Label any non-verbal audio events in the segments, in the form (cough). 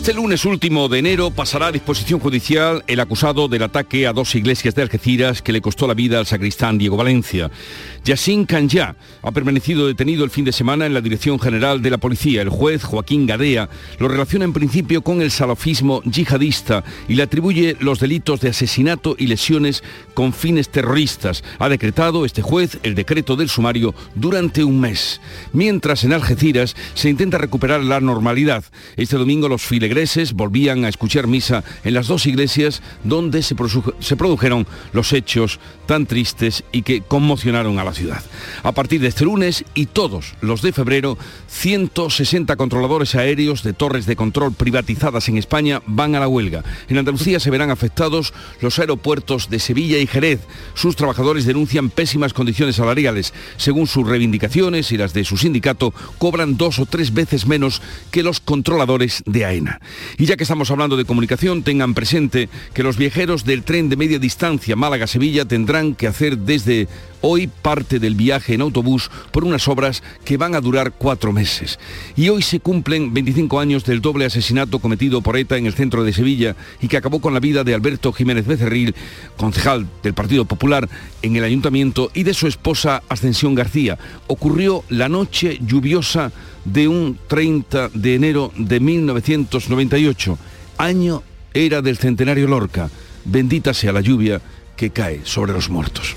Este lunes último de enero pasará a disposición judicial el acusado del ataque a dos iglesias de Algeciras que le costó la vida al sacristán Diego Valencia. Yassin Kanya ha permanecido detenido el fin de semana en la Dirección General de la Policía. El juez Joaquín Gadea lo relaciona en principio con el salafismo yihadista y le atribuye los delitos de asesinato y lesiones con fines terroristas. Ha decretado este juez el decreto del sumario durante un mes. Mientras en Algeciras se intenta recuperar la normalidad. Este domingo los filegreses volvían a escuchar misa en las dos iglesias donde se, se produjeron los hechos tan tristes y que conmocionaron a la ciudad. A partir de este lunes y todos los de febrero, 160 controladores aéreos de torres de control privatizadas en España van a la huelga. En Andalucía se verán afectados los aeropuertos de Sevilla y Jerez. Sus trabajadores denuncian pésimas condiciones salariales. Según sus reivindicaciones y las de su sindicato, cobran dos o tres veces menos que los controladores de AENA. Y ya que estamos hablando de comunicación, tengan presente que los viajeros del tren de media distancia Málaga-Sevilla tendrán que hacer desde hoy parte del viaje en autobús por unas obras que van a durar cuatro meses. Y hoy se cumplen 25 años del doble asesinato cometido por ETA en el centro de Sevilla y que acabó con la vida de Alberto Jiménez Becerril, concejal del Partido Popular en el ayuntamiento, y de su esposa Ascensión García. Ocurrió la noche lluviosa de un 30 de enero de 1998. Año era del centenario Lorca. Bendita sea la lluvia que cae sobre los muertos.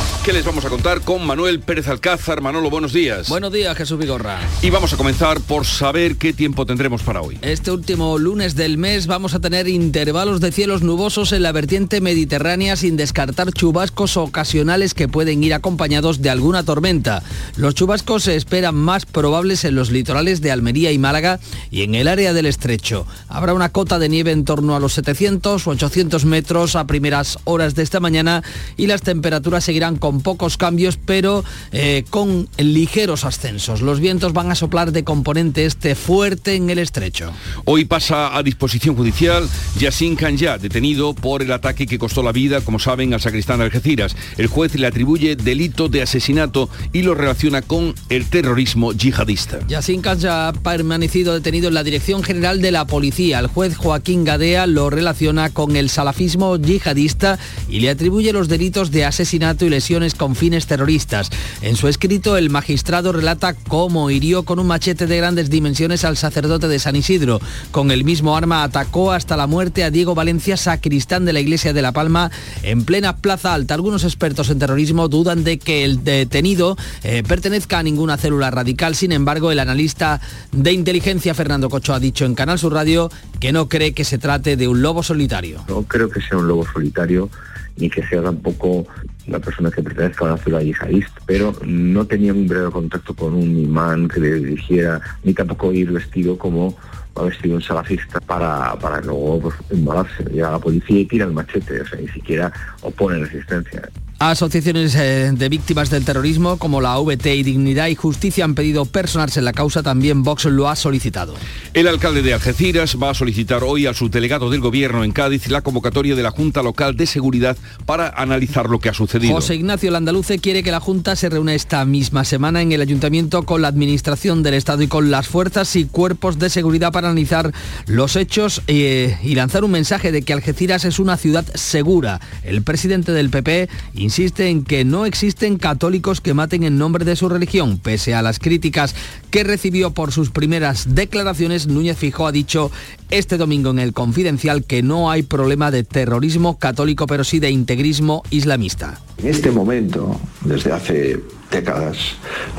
¿Qué les vamos a contar con Manuel Pérez Alcázar? Manolo, buenos días. Buenos días, Jesús Vigorra. Y vamos a comenzar por saber qué tiempo tendremos para hoy. Este último lunes del mes vamos a tener intervalos de cielos nubosos en la vertiente mediterránea sin descartar chubascos ocasionales que pueden ir acompañados de alguna tormenta. Los chubascos se esperan más probables en los litorales de Almería y Málaga y en el área del estrecho. Habrá una cota de nieve en torno a los 700 o 800 metros a primeras horas de esta mañana y las temperaturas seguirán con con pocos cambios, pero eh, con ligeros ascensos. Los vientos van a soplar de componente este fuerte en el estrecho. Hoy pasa a disposición judicial Yassin Kanya, detenido por el ataque que costó la vida, como saben, al sacristán de Algeciras. El juez le atribuye delito de asesinato y lo relaciona con el terrorismo yihadista. Yassin Kanya ha permanecido detenido en la Dirección General de la Policía. El juez Joaquín Gadea lo relaciona con el salafismo yihadista y le atribuye los delitos de asesinato y lesión con fines terroristas. En su escrito, el magistrado relata cómo hirió con un machete de grandes dimensiones al sacerdote de San Isidro. Con el mismo arma atacó hasta la muerte a Diego Valencia, sacristán de la iglesia de La Palma, en plena Plaza Alta. Algunos expertos en terrorismo dudan de que el detenido eh, pertenezca a ninguna célula radical. Sin embargo, el analista de inteligencia Fernando Cocho ha dicho en Canal Sur Radio que no cree que se trate de un lobo solitario. No creo que sea un lobo solitario ni que sea tampoco una persona que pertenezca a una ciudad yihadista, pero no tenía un breve contacto con un imán que le dirigiera, ni tampoco ir vestido como ha vestido un salafista para, para luego pues, embalarse. Llega la policía y tira el machete, o sea, ni siquiera opone resistencia. Asociaciones eh, de víctimas del terrorismo como la VT y Dignidad y Justicia han pedido personarse en la causa, también Vox lo ha solicitado. El alcalde de Algeciras va a solicitar hoy al subdelegado del gobierno en Cádiz la convocatoria de la Junta Local de Seguridad para analizar lo que ha sucedido. José Ignacio Landaluce quiere que la Junta se reúna esta misma semana en el Ayuntamiento con la Administración del Estado y con las fuerzas y cuerpos de seguridad para analizar los hechos eh, y lanzar un mensaje de que Algeciras es una ciudad segura. El presidente del PP insiste en que no existen católicos que maten en nombre de su religión. Pese a las críticas que recibió por sus primeras declaraciones, Núñez Fijó ha dicho este domingo en el Confidencial que no hay problema de terrorismo católico, pero sí de integrismo islamista. En este momento, desde hace décadas,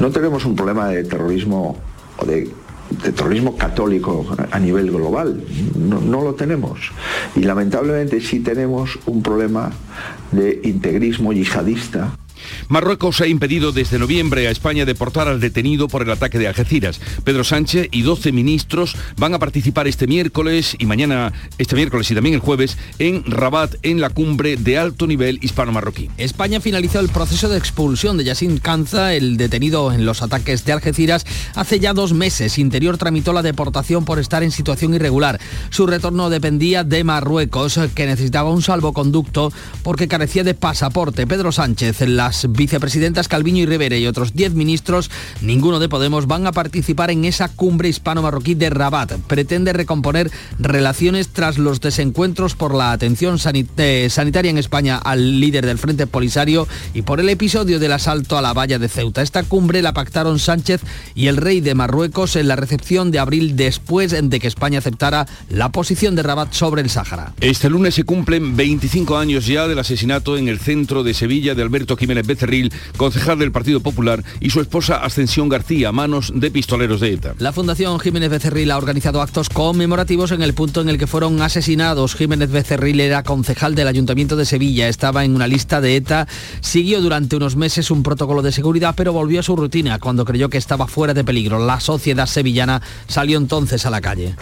no tenemos un problema de terrorismo o de terrorismo católico a nivel global. No, no, lo tenemos. Y lamentablemente sí tenemos un problema de integrismo yihadista Marruecos ha impedido desde noviembre a España deportar al detenido por el ataque de Algeciras. Pedro Sánchez y 12 ministros van a participar este miércoles y mañana, este miércoles y también el jueves, en Rabat, en la cumbre de alto nivel hispano-marroquí. España finalizó el proceso de expulsión de Yassin Kanza, el detenido en los ataques de Algeciras, hace ya dos meses. Interior tramitó la deportación por estar en situación irregular. Su retorno dependía de Marruecos, que necesitaba un salvoconducto porque carecía de pasaporte. Pedro Sánchez, vicepresidentas Calviño y Rivera y otros 10 ministros, ninguno de Podemos, van a participar en esa cumbre hispano-marroquí de Rabat. Pretende recomponer relaciones tras los desencuentros por la atención eh, sanitaria en España al líder del Frente Polisario y por el episodio del asalto a la valla de Ceuta. Esta cumbre la pactaron Sánchez y el rey de Marruecos en la recepción de abril después de que España aceptara la posición de Rabat sobre el Sáhara. Este lunes se cumplen 25 años ya del asesinato en el centro de Sevilla de Alberto Jiménez Becerril, concejal del Partido Popular, y su esposa Ascensión García, a manos de pistoleros de ETA. La Fundación Jiménez Becerril ha organizado actos conmemorativos en el punto en el que fueron asesinados. Jiménez Becerril era concejal del Ayuntamiento de Sevilla, estaba en una lista de ETA, siguió durante unos meses un protocolo de seguridad, pero volvió a su rutina cuando creyó que estaba fuera de peligro. La sociedad sevillana salió entonces a la calle.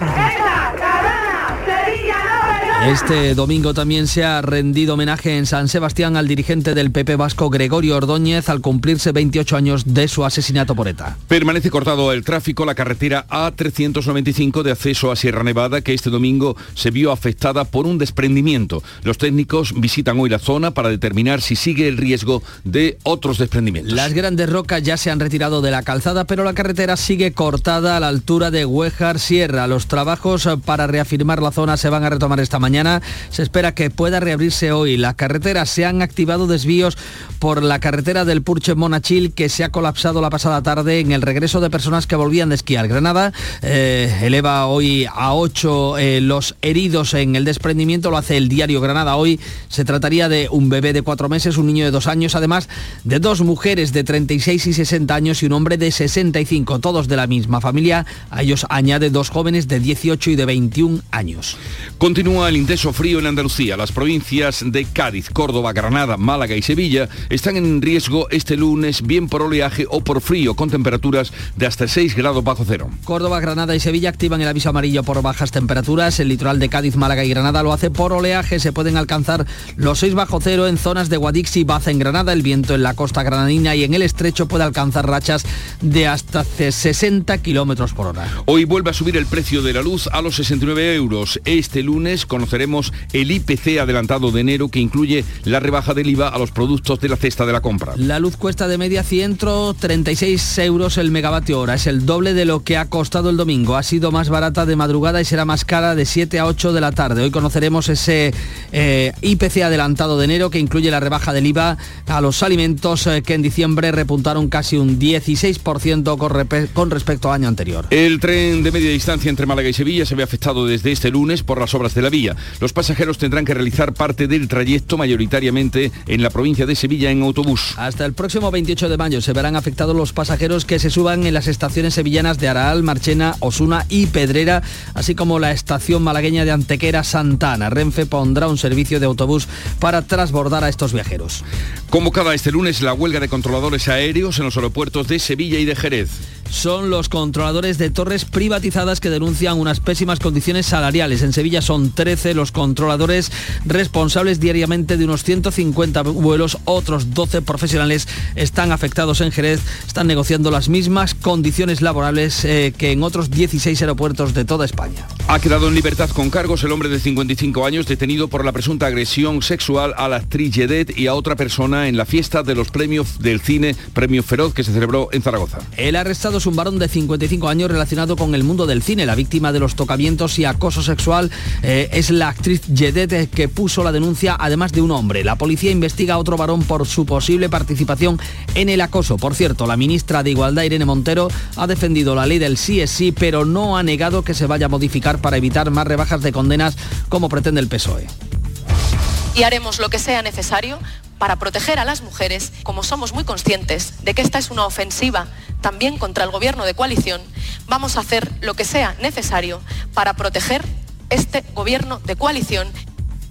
Este domingo también se ha rendido homenaje en San Sebastián al dirigente del PP vasco Gregorio Ordóñez al cumplirse 28 años de su asesinato por ETA. Permanece cortado el tráfico la carretera A395 de acceso a Sierra Nevada que este domingo se vio afectada por un desprendimiento. Los técnicos visitan hoy la zona para determinar si sigue el riesgo de otros desprendimientos. Las grandes rocas ya se han retirado de la calzada, pero la carretera sigue cortada a la altura de Huejar Sierra. Los trabajos para reafirmar la zona se van a retomar esta mañana mañana se espera que pueda reabrirse hoy. Las carreteras se han activado desvíos por la carretera del Purche Monachil que se ha colapsado la pasada tarde en el regreso de personas que volvían de esquiar. Granada eh, eleva hoy a 8 eh, los heridos en el desprendimiento, lo hace el diario Granada hoy. Se trataría de un bebé de cuatro meses, un niño de dos años, además de dos mujeres de 36 y 60 años y un hombre de 65, todos de la misma familia. A ellos añade dos jóvenes de 18 y de 21 años. Continúa el intenso frío en Andalucía. Las provincias de Cádiz, Córdoba, Granada, Málaga y Sevilla están en riesgo este lunes bien por oleaje o por frío, con temperaturas de hasta 6 grados bajo cero. Córdoba, Granada y Sevilla activan el aviso amarillo por bajas temperaturas. El litoral de Cádiz, Málaga y Granada lo hace por oleaje. Se pueden alcanzar los 6 bajo cero en zonas de Guadix y Baza en Granada. El viento en la costa granadina y en el estrecho puede alcanzar rachas de hasta 60 kilómetros por hora. Hoy vuelve a subir el precio de la luz a los 69 euros. Este lunes con conoceremos el IPC adelantado de enero que incluye la rebaja del IVA a los productos de la cesta de la compra. La luz cuesta de media 136 euros el megavatio hora. Es el doble de lo que ha costado el domingo. Ha sido más barata de madrugada y será más cara de 7 a 8 de la tarde. Hoy conoceremos ese eh, IPC adelantado de enero que incluye la rebaja del IVA a los alimentos eh, que en diciembre repuntaron casi un 16% con, con respecto al año anterior. El tren de media distancia entre Málaga y Sevilla se ve afectado desde este lunes por las obras de la vía. Los pasajeros tendrán que realizar parte del trayecto mayoritariamente en la provincia de Sevilla en autobús. Hasta el próximo 28 de mayo se verán afectados los pasajeros que se suban en las estaciones sevillanas de Araal, Marchena, Osuna y Pedrera, así como la estación malagueña de Antequera Santana. Renfe pondrá un servicio de autobús para transbordar a estos viajeros. Convocada este lunes la huelga de controladores aéreos en los aeropuertos de Sevilla y de Jerez son los controladores de torres privatizadas que denuncian unas pésimas condiciones salariales. En Sevilla son 13 los controladores responsables diariamente de unos 150 vuelos. Otros 12 profesionales están afectados en Jerez. Están negociando las mismas condiciones laborales eh, que en otros 16 aeropuertos de toda España. Ha quedado en libertad con cargos el hombre de 55 años detenido por la presunta agresión sexual a la actriz Yedet y a otra persona en la fiesta de los premios del cine Premio Feroz que se celebró en Zaragoza. El arrestado es un varón de 55 años relacionado con el mundo del cine. La víctima de los tocamientos y acoso sexual eh, es la actriz Yedet que puso la denuncia además de un hombre. La policía investiga a otro varón por su posible participación en el acoso. Por cierto, la ministra de Igualdad Irene Montero ha defendido la ley del sí es sí, pero no ha negado que se vaya a modificar para evitar más rebajas de condenas como pretende el PSOE. Y haremos lo que sea necesario para proteger a las mujeres, como somos muy conscientes de que esta es una ofensiva también contra el gobierno de coalición, vamos a hacer lo que sea necesario para proteger este gobierno de coalición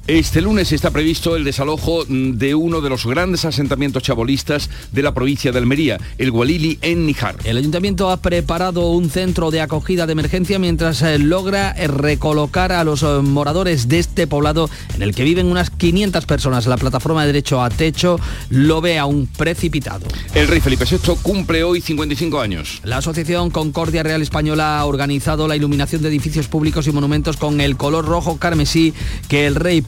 Este lunes está previsto el desalojo de uno de los grandes asentamientos chabolistas de la provincia de Almería, el Gualili en Níjar. El ayuntamiento ha preparado un centro de acogida de emergencia mientras eh, logra eh, recolocar a los eh, moradores de este poblado en el que viven unas 500 personas. La plataforma de derecho a techo lo ve aún precipitado. El rey Felipe VI cumple hoy 55 años. La Asociación Concordia Real Española ha organizado la iluminación de edificios públicos y monumentos con el color rojo carmesí que el rey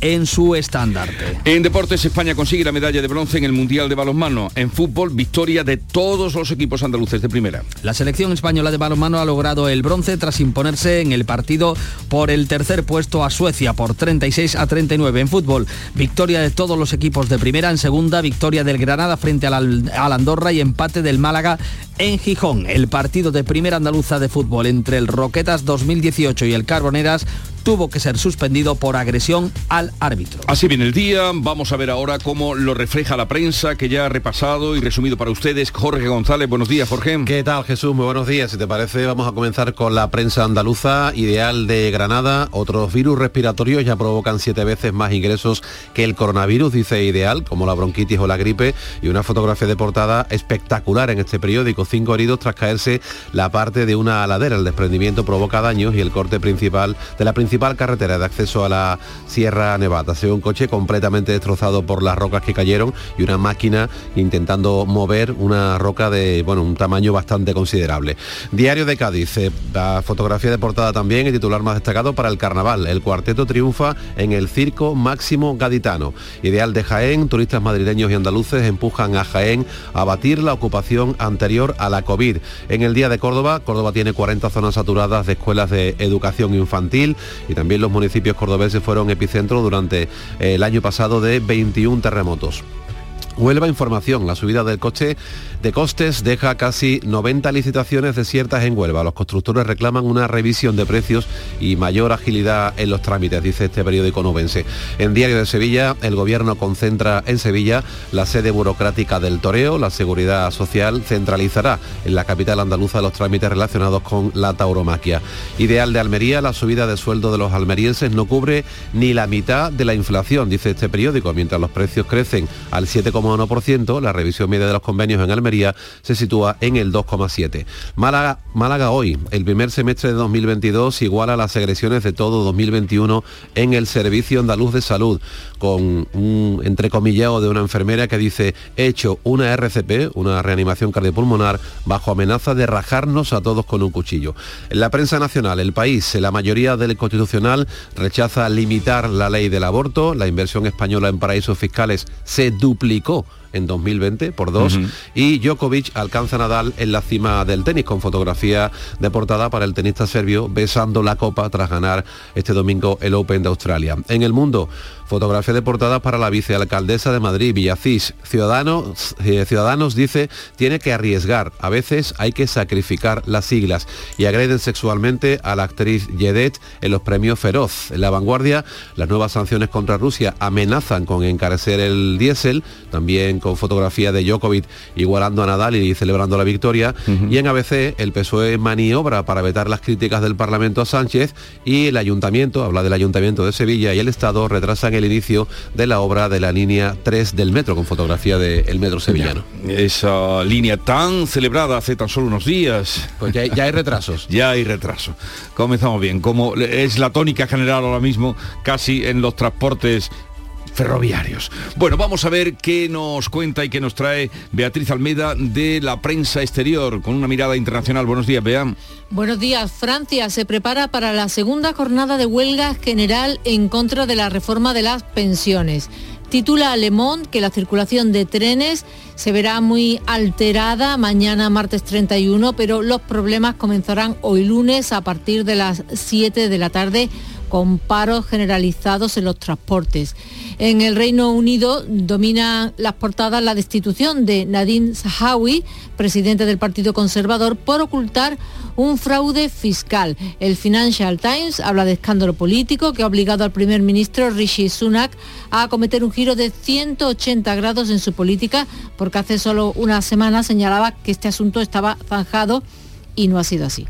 en su estandarte. En deportes, España consigue la medalla de bronce en el Mundial de Balonmano. En fútbol, victoria de todos los equipos andaluces de primera. La selección española de balonmano ha logrado el bronce tras imponerse en el partido por el tercer puesto a Suecia por 36 a 39. En fútbol, victoria de todos los equipos de primera. En segunda, victoria del Granada frente al, al Andorra y empate del Málaga en Gijón. El partido de primera andaluza de fútbol entre el Roquetas 2018 y el Carboneras tuvo que ser suspendido por agresión al árbitro. Así viene el día, vamos a ver ahora cómo lo refleja la prensa que ya ha repasado y resumido para ustedes. Jorge González, buenos días, Jorge. ¿Qué tal, Jesús? Muy buenos días. Si te parece, vamos a comenzar con la prensa andaluza, ideal de Granada. Otros virus respiratorios ya provocan siete veces más ingresos que el coronavirus, dice ideal, como la bronquitis o la gripe, y una fotografía de portada espectacular en este periódico. Cinco heridos tras caerse la parte de una ladera. El desprendimiento provoca daños y el corte principal de la principal carretera de acceso a la Sierra Nevada. Se ve un coche completamente destrozado por las rocas que cayeron y una máquina intentando mover una roca de bueno, un tamaño bastante considerable. Diario de Cádiz, eh, la fotografía de portada también, el titular más destacado para el carnaval. El cuarteto triunfa en el Circo Máximo Gaditano. Ideal de Jaén, turistas madrileños y andaluces empujan a Jaén a batir la ocupación anterior a la COVID. En el Día de Córdoba, Córdoba tiene 40 zonas saturadas de escuelas de educación infantil y también los municipios cordobeses fueron epicentro durante el año pasado de 21 terremotos. Huelva Información, la subida del coche de costes deja casi 90 licitaciones desiertas en Huelva. Los constructores reclaman una revisión de precios y mayor agilidad en los trámites, dice este periódico novense. En Diario de Sevilla, el gobierno concentra en Sevilla la sede burocrática del toreo. La seguridad social centralizará en la capital andaluza los trámites relacionados con la tauromaquia. Ideal de Almería, la subida de sueldo de los almerienses no cubre ni la mitad de la inflación, dice este periódico, mientras los precios crecen al 7,5 1%, la revisión media de los convenios en Almería se sitúa en el 2,7. Málaga, Málaga hoy, el primer semestre de 2022 iguala las agresiones de todo 2021 en el Servicio Andaluz de Salud, con un entrecomillado de una enfermera que dice, he hecho una RCP, una reanimación cardiopulmonar, bajo amenaza de rajarnos a todos con un cuchillo. En la prensa nacional, el país, la mayoría del Constitucional rechaza limitar la ley del aborto, la inversión española en paraísos fiscales se duplicó en 2020 por dos y Djokovic alcanza a Nadal en la cima del tenis con fotografía de portada para el tenista serbio besando la copa tras ganar este domingo el Open de Australia. En el mundo, Fotografía de portada para la vicealcaldesa de Madrid, Villacís. Ciudadanos, eh, Ciudadanos dice, tiene que arriesgar. A veces hay que sacrificar las siglas. Y agreden sexualmente a la actriz Yedet en los premios Feroz. En la vanguardia, las nuevas sanciones contra Rusia amenazan con encarecer el diésel. También con fotografía de Djokovic igualando a Nadal y celebrando la victoria. Y en ABC, el PSOE maniobra para vetar las críticas del Parlamento a Sánchez y el Ayuntamiento, habla del Ayuntamiento de Sevilla y el Estado retrasan el inicio de la obra de la línea 3 del metro, con fotografía del metro sevillano. Esa línea tan celebrada hace tan solo unos días. Pues ya, hay retrasos. (laughs) ya hay retraso. Comenzamos bien. Como es la tónica general ahora mismo, casi en los transportes ferroviarios. Bueno, vamos a ver qué nos cuenta y qué nos trae Beatriz Almeida de la prensa exterior con una mirada internacional. Buenos días, Bea. Buenos días. Francia se prepara para la segunda jornada de huelga general en contra de la reforma de las pensiones. Titula Le Monde que la circulación de trenes se verá muy alterada mañana martes 31, pero los problemas comenzarán hoy lunes a partir de las 7 de la tarde con paros generalizados en los transportes. En el Reino Unido domina las portadas la destitución de Nadine Zahawi, presidente del Partido Conservador, por ocultar un fraude fiscal. El Financial Times habla de escándalo político que ha obligado al primer ministro Rishi Sunak a cometer un giro de 180 grados en su política, porque hace solo una semana señalaba que este asunto estaba zanjado y no ha sido así.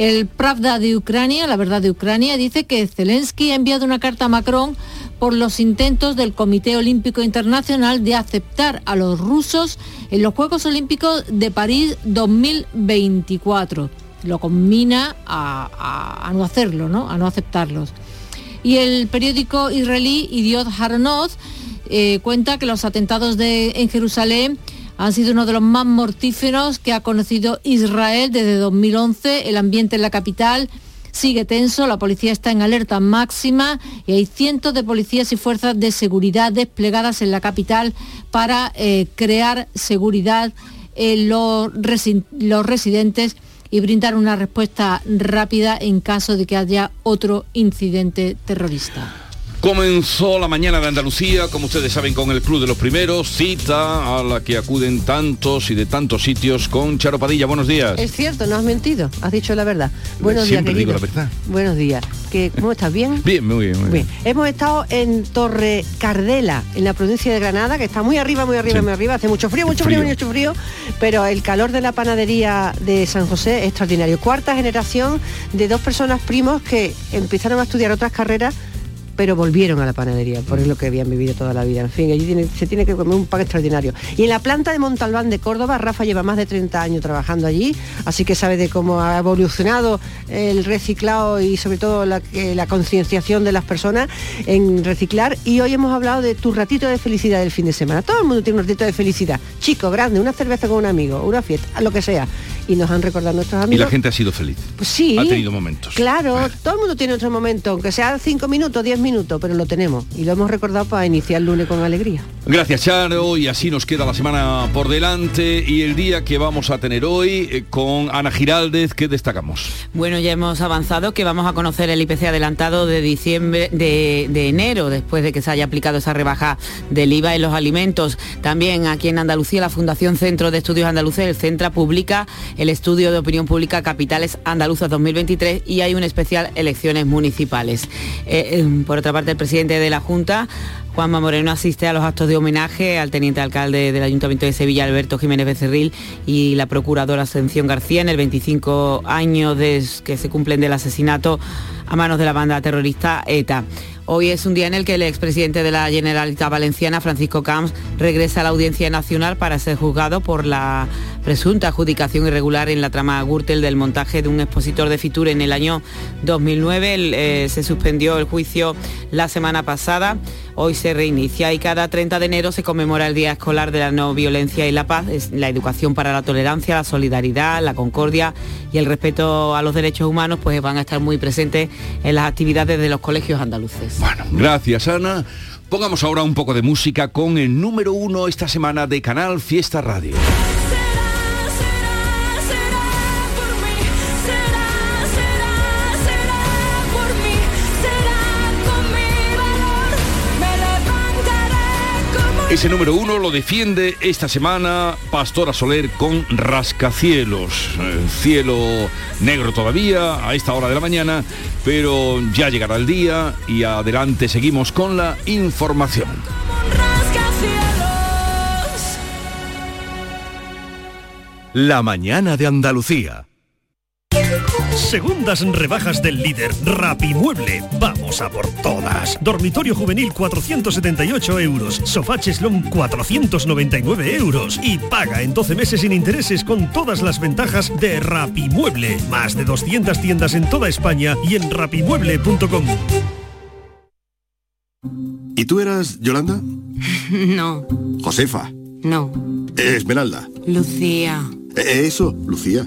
El Pravda de Ucrania, la verdad de Ucrania, dice que Zelensky ha enviado una carta a Macron por los intentos del Comité Olímpico Internacional de aceptar a los rusos en los Juegos Olímpicos de París 2024. Lo combina a, no hacerlo, ¿no? a no aceptarlos. Y el periódico israelí Idiot Haronoth eh, cuenta que los atentados de, en Jerusalén han sido uno de los más mortíferos que ha conocido Israel desde 2011. El ambiente en la capital sigue tenso, la policía está en alerta máxima y hay cientos de policías y fuerzas de seguridad desplegadas en la capital para eh, crear seguridad en los, los residentes y brindar una respuesta rápida en caso de que haya otro incidente terrorista. Comenzó la mañana de Andalucía, como ustedes saben, con el Club de los Primeros, cita a la que acuden tantos y de tantos sitios con Charo Padilla. Buenos días. Es cierto, no has mentido, has dicho la verdad. Buenos días, digo la verdad. Buenos días. ¿Cómo estás? ¿Bien? (laughs) Bien, muy bien, muy bien. Hemos estado en Torre Cardela, en la provincia de Granada, que está muy arriba, muy arriba, muy arriba. Hace mucho frío, mucho frío, mucho frío, pero el calor de la panadería de San José es extraordinario. Cuarta generación de dos personas primos que empezaron a estudiar otras carreras pero volvieron a la panadería, por lo que habían vivido toda la vida. En fin, allí se tiene que comer un pan extraordinario. Y en la planta de Montalbán de Córdoba, Rafa lleva más de 30 años trabajando allí, así que sabe de cómo ha evolucionado el reciclado y sobre todo la, la concienciación de las personas en reciclar. Y hoy hemos hablado de tu ratito de felicidad del fin de semana. Todo el mundo tiene un ratito de felicidad. Chico, grande, una cerveza con un amigo, una fiesta, lo que sea y nos han recordado nuestros amigos. Y la gente ha sido feliz. Pues sí. Ha tenido momentos. Claro, todo el mundo tiene otro momento, aunque sea cinco minutos, diez minutos, pero lo tenemos. Y lo hemos recordado para iniciar el lunes con alegría. Gracias, Charo. Y así nos queda la semana por delante y el día que vamos a tener hoy eh, con Ana Giraldez, ¿qué destacamos? Bueno, ya hemos avanzado que vamos a conocer el IPC adelantado de diciembre, de, de enero, después de que se haya aplicado esa rebaja del IVA en los alimentos. También aquí en Andalucía, la Fundación Centro de Estudios Andaluces, el Centra, publica el estudio de opinión pública Capitales Andaluzas 2023 y hay un especial elecciones municipales. Eh, eh, por otra parte, el presidente de la Junta Juanma Moreno asiste a los actos de homenaje al teniente alcalde del Ayuntamiento de Sevilla, Alberto Jiménez Becerril, y la procuradora Ascensión García en el 25 años de que se cumplen del asesinato a manos de la banda terrorista ETA. Hoy es un día en el que el expresidente de la Generalitat Valenciana, Francisco Camps, regresa a la Audiencia Nacional para ser juzgado por la presunta adjudicación irregular en la trama Gürtel del montaje de un expositor de Fitur en el año 2009. Eh, se suspendió el juicio la semana pasada. Hoy se reinicia y cada 30 de enero se conmemora el Día Escolar de la No Violencia y la Paz, la educación para la tolerancia, la solidaridad, la concordia y el respeto a los derechos humanos, pues van a estar muy presentes en las actividades de los colegios andaluces. Bueno, gracias Ana. Pongamos ahora un poco de música con el número uno esta semana de Canal Fiesta Radio. Ese número uno lo defiende esta semana Pastora Soler con Rascacielos. Cielo negro todavía a esta hora de la mañana, pero ya llegará el día y adelante seguimos con la información. La mañana de Andalucía. Segundas rebajas del líder Rapimueble. Vamos a por todas. Dormitorio juvenil 478 euros. Sofá cheslón 499 euros. Y paga en 12 meses sin intereses con todas las ventajas de Rapimueble. Más de 200 tiendas en toda España y en rapimueble.com. ¿Y tú eras Yolanda? (laughs) No. Josefa. No. Esmeralda. Lucía. Eh, eso, Lucía.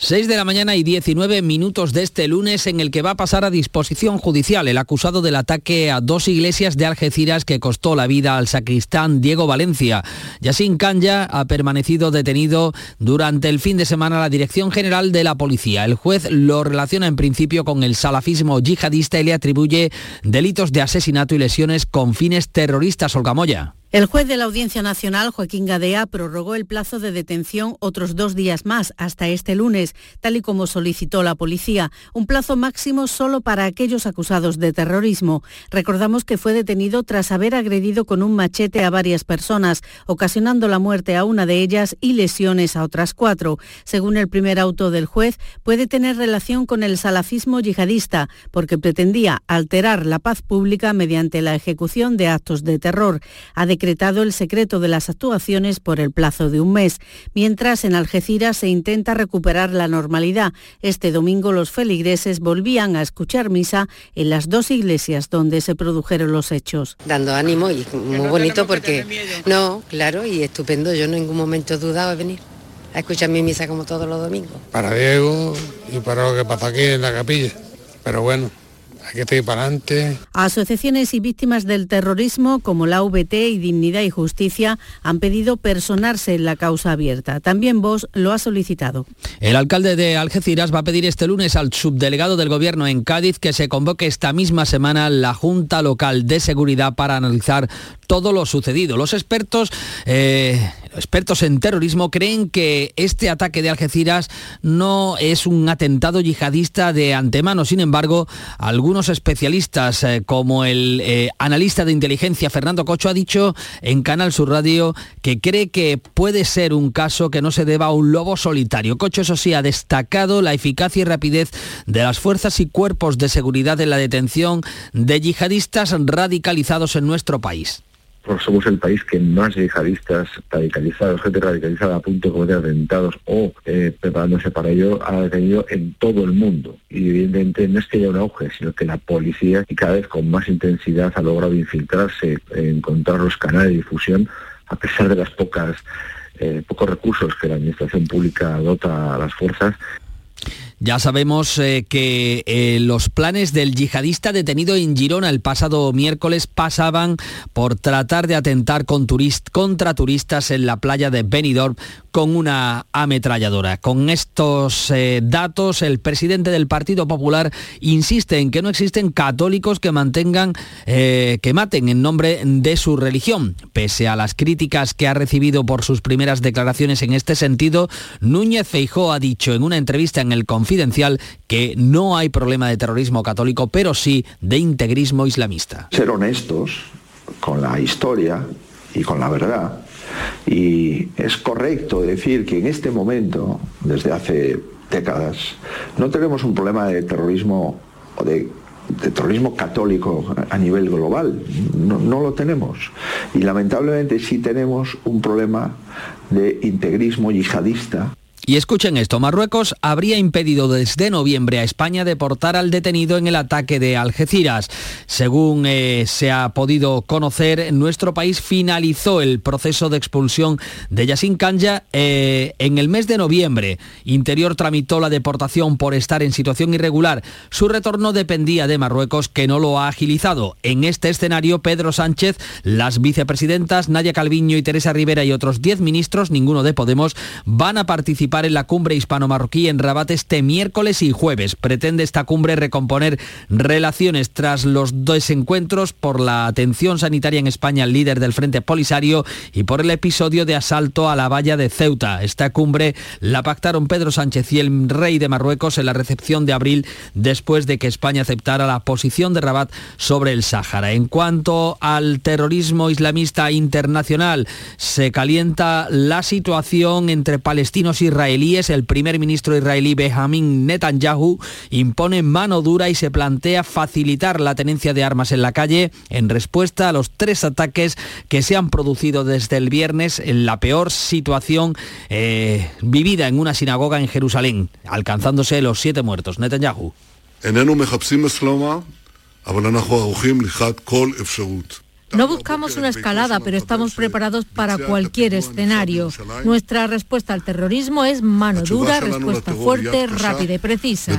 6 de la mañana y 19 minutos de este lunes en el que va a pasar a disposición judicial el acusado del ataque a dos iglesias de Algeciras que costó la vida al sacristán Diego Valencia. Yassin Kanya ha permanecido detenido durante el fin de semana la Dirección General de la Policía. El juez lo relaciona en principio con el salafismo yihadista y le atribuye delitos de asesinato y lesiones con fines terroristas. Olga Moya. El juez de la Audiencia Nacional, Joaquín Gadea, prorrogó el plazo de detención otros dos días más, hasta este lunes, tal y como solicitó la policía, un plazo máximo solo para aquellos acusados de terrorismo. Recordamos que fue detenido tras haber agredido con un machete a varias personas, ocasionando la muerte a una de ellas y lesiones a otras cuatro. Según el primer auto del juez, puede tener relación con el salafismo yihadista, porque pretendía alterar la paz pública mediante la ejecución de actos de terror decretado el secreto de las actuaciones por el plazo de un mes, mientras en Algeciras se intenta recuperar la normalidad. Este domingo los feligreses volvían a escuchar misa en las dos iglesias donde se produjeron los hechos. Dando ánimo y muy bonito porque no, claro, y estupendo. Yo en ningún momento he dudado de venir a escuchar mi misa como todos los domingos. Para Diego y para lo que pasa aquí en la capilla. Pero bueno, hay que para adelante. Asociaciones y víctimas del terrorismo como la VT y Dignidad y Justicia han pedido personarse en la causa abierta. También vos lo ha solicitado. El alcalde de Algeciras va a pedir este lunes al subdelegado del gobierno en Cádiz que se convoque esta misma semana la Junta Local de Seguridad para analizar todo lo sucedido. Los expertos, eh, expertos en terrorismo creen que este ataque de Algeciras no es un atentado yihadista de antemano. Sin embargo, algunos especialistas, eh, como el eh, analista de inteligencia Fernando Cocho, ha dicho en Canal Sur Radio que cree que puede ser un caso que no se deba a un lobo solitario. Cocho, eso sí, ha destacado la eficacia y rapidez de las fuerzas y cuerpos de seguridad en la detención de yihadistas radicalizados en nuestro país somos el país que más yihadistas radicalizados, gente radicalizada a punto de cometer atentados o eh, preparándose para ello, ha detenido en todo el mundo. Y evidentemente no es que haya un auge, sino que la policía y cada vez con más intensidad ha logrado infiltrarse, encontrar los canales de difusión, a pesar de las pocas eh, pocos recursos que la administración pública dota a las fuerzas ya sabemos eh, que eh, los planes del yihadista detenido en Girona el pasado miércoles pasaban por tratar de atentar contra turistas en la playa de Benidorm con una ametralladora. Con estos eh, datos, el presidente del Partido Popular insiste en que no existen católicos que mantengan, que maten en nombre de su religión. Pese a las críticas que ha recibido por sus primeras declaraciones en este sentido, Núñez Feijó ha dicho en una entrevista en el confidencial que no hay problema de terrorismo católico, pero sí de integrismo islamista. Ser honestos con la historia y con la verdad. Y es correcto decir que en este momento, desde hace décadas, no tenemos un problema de terrorismo o de, terrorismo católico a nivel global. No, no, lo tenemos. Y lamentablemente sí tenemos un problema de integrismo yihadista y escuchen esto, Marruecos habría impedido desde noviembre a España deportar al detenido en el ataque de Algeciras. Según eh, se ha podido conocer, nuestro país finalizó el proceso de expulsión de Yassin Kanya eh, en el mes de noviembre. Interior tramitó la deportación por estar en situación irregular. Su retorno dependía de Marruecos, que no lo ha agilizado. En este escenario, Pedro Sánchez, las vicepresidentas Nadia Calviño y Teresa Rivera y otros 10 ministros, ninguno de Podemos, van a en la cumbre hispano-marroquí en Rabat este miércoles y jueves. Pretende esta cumbre recomponer relaciones tras los desencuentros por la atención sanitaria en España al líder del Frente Polisario y por el episodio de asalto a la valla de Ceuta. Esta cumbre la pactaron Pedro Sánchez y el rey de Marruecos en la recepción de abril después de que España aceptara la posición de Rabat sobre el Sáhara. En cuanto al terrorismo islamista internacional, se calienta la situación entre palestinos y israelíes israelíes, el primer ministro israelí Benjamin Netanyahu impone mano dura y se plantea facilitar la tenencia de armas en la calle en respuesta a los tres ataques que se han producido desde el viernes en la peor situación eh, vivida en una sinagoga en Jerusalén, alcanzándose los siete muertos. Netanyahu. No buscamos una escalada, pero estamos preparados para cualquier escenario. Nuestra respuesta al terrorismo es mano dura, respuesta fuerte, rápida y precisa.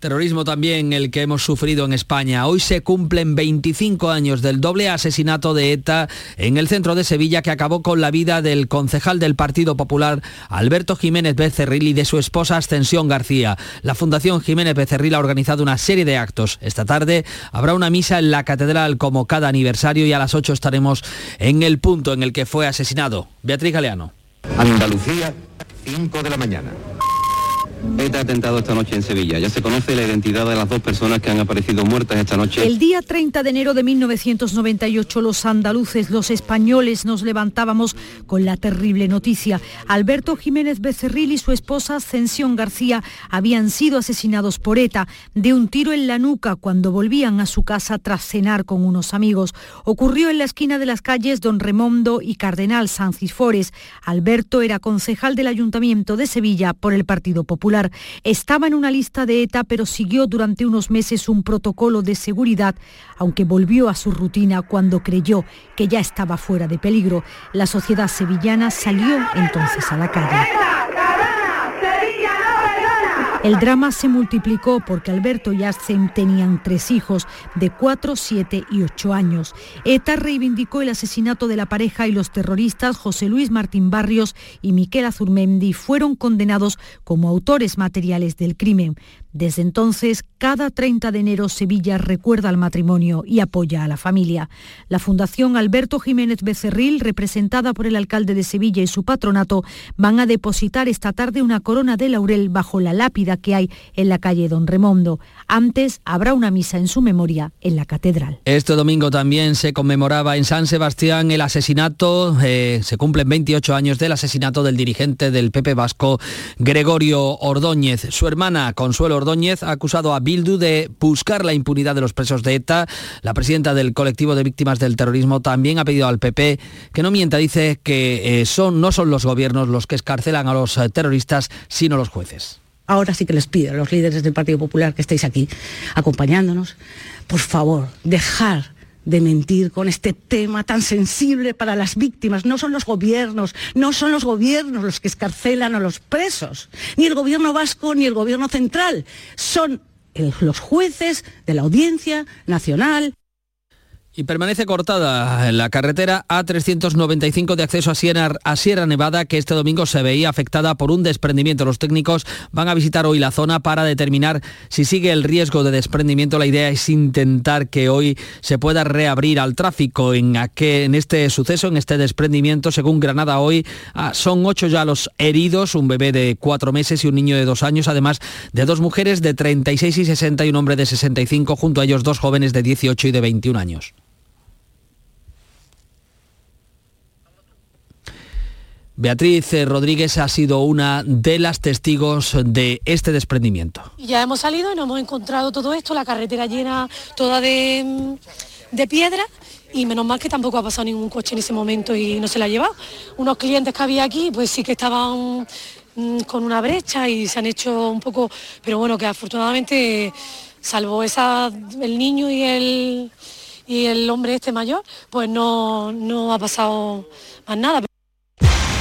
Terrorismo también el que hemos sufrido en España. Hoy se cumplen 25 años del doble asesinato de ETA en el centro de Sevilla que acabó con la vida del concejal del Partido Popular Alberto Jiménez Becerril y de su esposa Ascensión García. La Fundación Jiménez Becerril ha organizado una serie de actos. Esta tarde habrá una misa en la catedral como cada aniversario y a las 8 estaremos en el punto en el que fue asesinado. Beatriz Galeano. Andalucía, 5 de la mañana. ETA ha atentado esta noche en Sevilla. Ya se conoce la identidad de las dos personas que han aparecido muertas esta noche. El día 30 de enero de 1998 los andaluces, los españoles nos levantábamos con la terrible noticia. Alberto Jiménez Becerril y su esposa Ascensión García habían sido asesinados por ETA de un tiro en la nuca cuando volvían a su casa tras cenar con unos amigos. Ocurrió en la esquina de las calles Don Remondo y Cardenal San Cisfores. Alberto era concejal del Ayuntamiento de Sevilla por el Partido Popular. Estaba en una lista de ETA, pero siguió durante unos meses un protocolo de seguridad, aunque volvió a su rutina cuando creyó que ya estaba fuera de peligro. La sociedad sevillana salió entonces a la calle. El drama se multiplicó porque Alberto y Ascen tenían tres hijos de 4, 7 y 8 años. ETA reivindicó el asesinato de la pareja y los terroristas José Luis Martín Barrios y Miquel Azurmendi fueron condenados como autores materiales del crimen. Desde entonces, cada 30 de enero Sevilla recuerda al matrimonio y apoya a la familia. La Fundación Alberto Jiménez Becerril, representada por el alcalde de Sevilla y su patronato, van a depositar esta tarde una corona de laurel bajo la lápida que hay en la calle Don Remondo. Antes habrá una misa en su memoria en la catedral. Este domingo también se conmemoraba en San Sebastián el asesinato, eh, se cumplen 28 años del asesinato del dirigente del PP Vasco, Gregorio Ordóñez. Su hermana, Consuelo Ordóñez, ha acusado a Bildu de buscar la impunidad de los presos de ETA. La presidenta del colectivo de víctimas del terrorismo también ha pedido al PP que no mienta, dice que eh, son, no son los gobiernos los que escarcelan a los eh, terroristas, sino los jueces. Ahora sí que les pido a los líderes del Partido Popular que estéis aquí acompañándonos, por favor, dejar de mentir con este tema tan sensible para las víctimas. No son los gobiernos, no son los gobiernos los que escarcelan a los presos, ni el gobierno vasco ni el gobierno central. Son el- los jueces de la Audiencia Nacional. Y permanece cortada la carretera A395 de acceso a Sierra, Nevada, que este domingo se veía afectada por un desprendimiento. Los técnicos van a visitar hoy la zona para determinar si sigue el riesgo de desprendimiento. La idea es intentar que hoy se pueda reabrir al tráfico en, aquel- en este suceso, en este desprendimiento. Según Granada hoy, ah, son ocho ya los heridos, un bebé de cuatro meses y un niño de dos años, además de dos mujeres de 36 y 60 y un hombre de 65, junto a ellos dos jóvenes de 18 y de 21 años. Beatriz eh, Rodríguez ha sido una de las testigos de este desprendimiento. Ya hemos salido y nos hemos encontrado todo esto, la carretera llena toda de, de piedra y menos mal que tampoco ha pasado ningún coche en ese momento y no se la ha llevado. Unos clientes que había aquí pues sí que estaban mm, con una brecha y se han hecho un poco, pero bueno, que afortunadamente salvo el niño y el, y el hombre este mayor, pues no, no ha pasado más nada.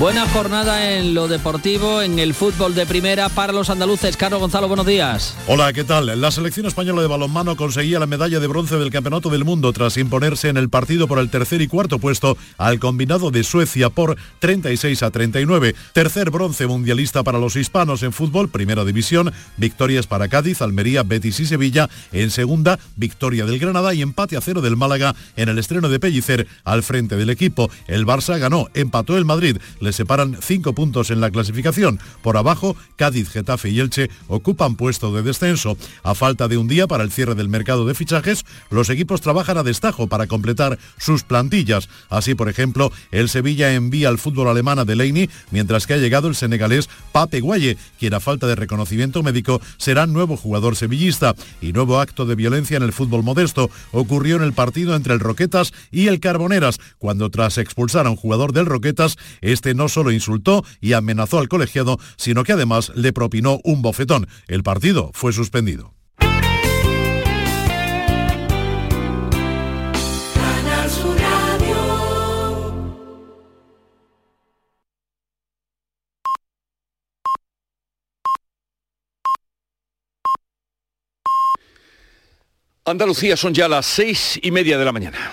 Buena jornada en lo deportivo, en el fútbol de primera para los andaluces. Carlos Gonzalo, buenos días. Hola, ¿qué tal? La selección española de balonmano conseguía la medalla de bronce del Campeonato del Mundo tras imponerse en el partido por el tercer y cuarto puesto al combinado de Suecia por 36 a 39. Tercer bronce mundialista para los hispanos en fútbol, primera división, victorias para Cádiz, Almería, Betis y Sevilla. En segunda, victoria del Granada y empate a cero del Málaga en el estreno de Pellicer al frente del equipo. El Barça ganó, empató el Madrid. Separan cinco puntos en la clasificación. Por abajo, Cádiz, Getafe y Elche ocupan puesto de descenso. A falta de un día para el cierre del mercado de fichajes, los equipos trabajan a destajo para completar sus plantillas. Así, por ejemplo, el Sevilla envía al fútbol alemán a Delaney, mientras que ha llegado el senegalés Pape Guaye, quien a falta de reconocimiento médico será nuevo jugador sevillista. Y nuevo acto de violencia en el fútbol modesto ocurrió en el partido entre el Roquetas y el Carboneras, cuando tras expulsar a un jugador del Roquetas, este no solo insultó y amenazó al colegiado, sino que además le propinó un bofetón. El partido fue suspendido. Andalucía son ya las seis y media de la mañana.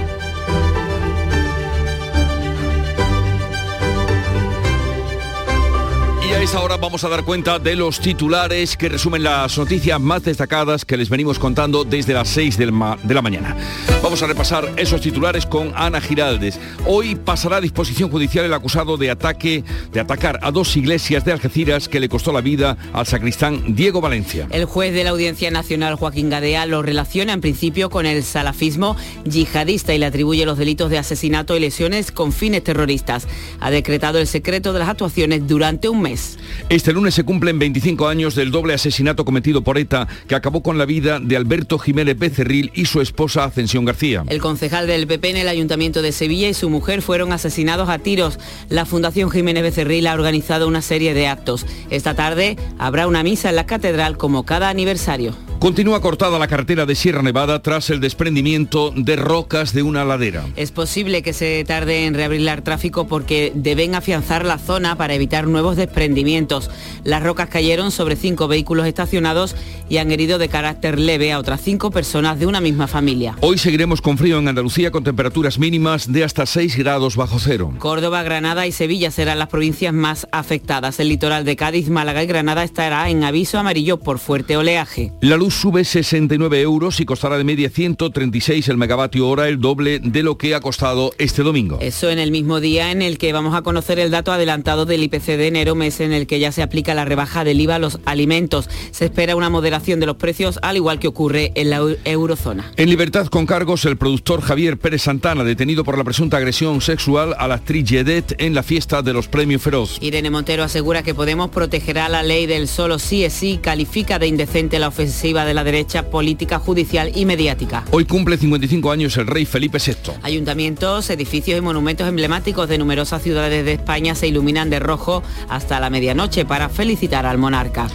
A esa vamos a dar cuenta de los titulares que resumen las noticias más destacadas que les venimos contando desde las 6 de la mañana. Vamos a repasar esos titulares con Ana Giraldes. Hoy pasará a disposición judicial el acusado de ataque, de atacar a dos iglesias de Algeciras que le costó la vida al sacristán Diego Valencia. El juez de la Audiencia Nacional, Joaquín Gadea, lo relaciona en principio con el salafismo yihadista y le atribuye los delitos de asesinato y lesiones con fines terroristas. Ha decretado el secreto de las actuaciones durante un mes. Este lunes se cumplen 25 años del doble asesinato cometido por ETA que acabó con la vida de Alberto Jiménez Becerril y su esposa Ascensión García. El concejal del PP en el Ayuntamiento de Sevilla y su mujer fueron asesinados a tiros. La Fundación Jiménez Becerril ha organizado una serie de actos. Esta tarde habrá una misa en la catedral como cada aniversario. Continúa cortada la carretera de Sierra Nevada tras el desprendimiento de rocas de una ladera. Es posible que se tarde en reabrir el tráfico porque deben afianzar la zona para evitar nuevos desprendimientos. Las rocas cayeron sobre cinco vehículos estacionados y han herido de carácter leve a otras cinco personas de una misma familia. Hoy seguiremos con frío en Andalucía con temperaturas mínimas de hasta 6 grados bajo cero. Córdoba, Granada y Sevilla serán las provincias más afectadas. El litoral de Cádiz, Málaga y Granada estará en aviso amarillo por fuerte oleaje. La luz sube 69 euros y costará de media 136 el megavatio hora, el doble de lo que ha costado este domingo. Eso en el mismo día en el que vamos a conocer el dato adelantado del IPC de enero, mes en el que ya se aplica la rebaja del IVA a los alimentos. Se espera una moderación de los precios, al igual que ocurre en la eurozona. En libertad con cargos, el productor Javier Pérez Santana, detenido por la presunta agresión sexual a la actriz Jedet en la fiesta de los premios Feroz. Irene Montero asegura que Podemos protegerá la ley del solo sí es sí, califica de indecente la ofensiva de la derecha política, judicial y mediática. Hoy cumple 55 años el rey Felipe VI. Ayuntamientos, edificios y monumentos emblemáticos de numerosas ciudades de España se iluminan de rojo hasta la medianoche para felicitar al monarca.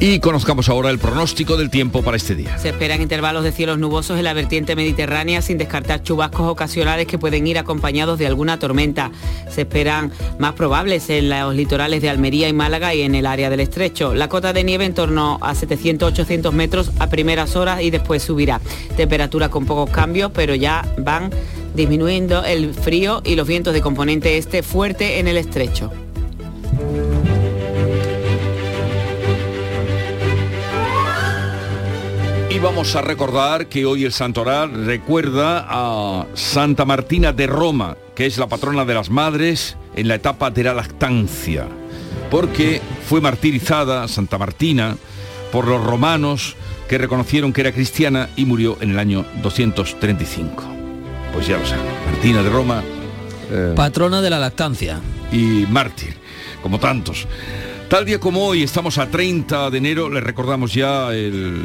Y conozcamos ahora el pronóstico del tiempo para este día. Se esperan intervalos de cielos nubosos en la vertiente mediterránea sin descartar chubascos ocasionales que pueden ir acompañados de alguna tormenta. Se esperan más probables en los litorales de Almería y Málaga y en el área del estrecho. La cota de nieve en torno a 700-800 metros a primeras horas y después subirá. Temperatura con pocos cambios, pero ya van disminuyendo el frío y los vientos de componente este fuerte en el estrecho. Y vamos a recordar que hoy el Santoral recuerda a Santa Martina de Roma, que es la patrona de las madres en la etapa de la lactancia, porque fue martirizada Santa Martina por los romanos que reconocieron que era cristiana y murió en el año 235. Pues ya lo saben, Martina de Roma. Eh, patrona de la lactancia. Y mártir, como tantos. Tal día como hoy, estamos a 30 de enero, les recordamos ya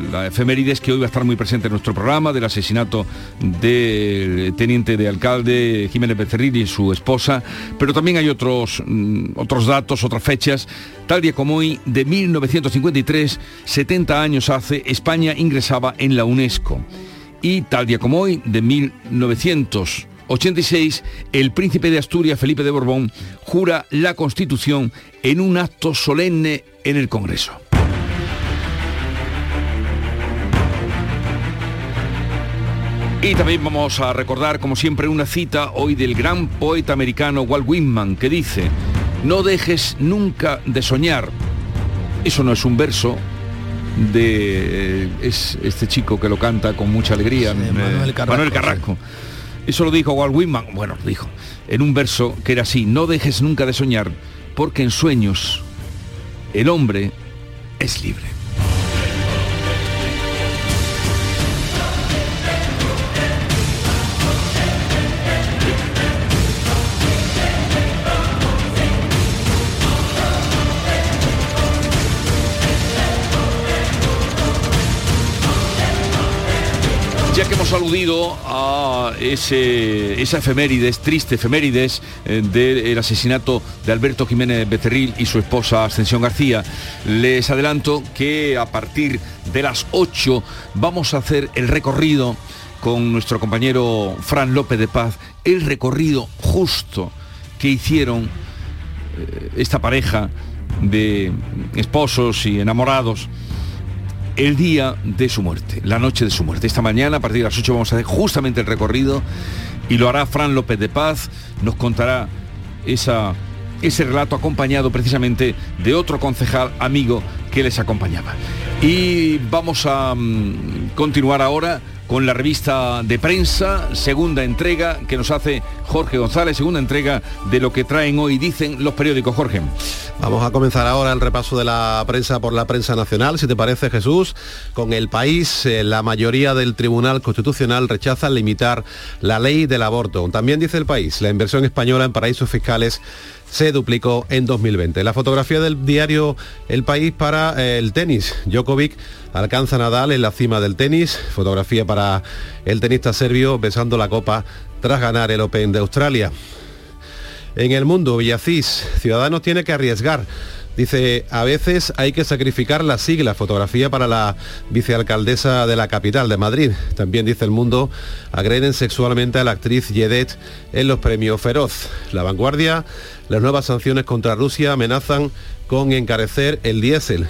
la efemérides que hoy va a estar muy presente en nuestro programa del asesinato del teniente de alcalde Jiménez Becerril y su esposa, pero también hay otros, mm, otros datos, otras fechas. Tal día como hoy, de 1953, 70 años hace, España ingresaba en la UNESCO. Y tal día como hoy, de 1900 86, el príncipe de Asturias, Felipe de Borbón, jura la Constitución en un acto solemne en el Congreso. Y también vamos a recordar, como siempre, una cita hoy del gran poeta americano Walt Whitman, que dice, no dejes nunca de soñar. Eso no es un verso, de eh, es este chico que lo canta con mucha alegría, eh, Manuel Carrasco, Manuel Carrasco. Eso lo dijo Walt Whitman, bueno, lo dijo, en un verso que era así, no dejes nunca de soñar, porque en sueños el hombre es libre. A ese, esa efemérides, triste efemérides eh, del asesinato de Alberto Jiménez Becerril y su esposa Ascensión García, les adelanto que a partir de las 8 vamos a hacer el recorrido con nuestro compañero Fran López de Paz, el recorrido justo que hicieron eh, esta pareja de esposos y enamorados el día de su muerte, la noche de su muerte. Esta mañana, a partir de las 8, vamos a hacer justamente el recorrido y lo hará Fran López de Paz, nos contará esa, ese relato acompañado precisamente de otro concejal amigo que les acompañaba. Y vamos a mm, continuar ahora con la revista de prensa, segunda entrega que nos hace Jorge González, segunda entrega de lo que traen hoy, dicen los periódicos. Jorge. Vamos a comenzar ahora el repaso de la prensa por la prensa nacional, si te parece Jesús. Con el país, eh, la mayoría del Tribunal Constitucional rechaza limitar la ley del aborto. También dice el país, la inversión española en paraísos fiscales se duplicó en 2020. La fotografía del diario El País para eh, el tenis. Djokovic alcanza a Nadal en la cima del tenis. Fotografía para el tenista serbio besando la copa tras ganar el Open de Australia. En el mundo, Villacís, Ciudadanos tiene que arriesgar. Dice, a veces hay que sacrificar la sigla, fotografía para la vicealcaldesa de la capital de Madrid. También dice el mundo, agreden sexualmente a la actriz Yedet en los premios Feroz. La vanguardia, las nuevas sanciones contra Rusia amenazan con encarecer el diésel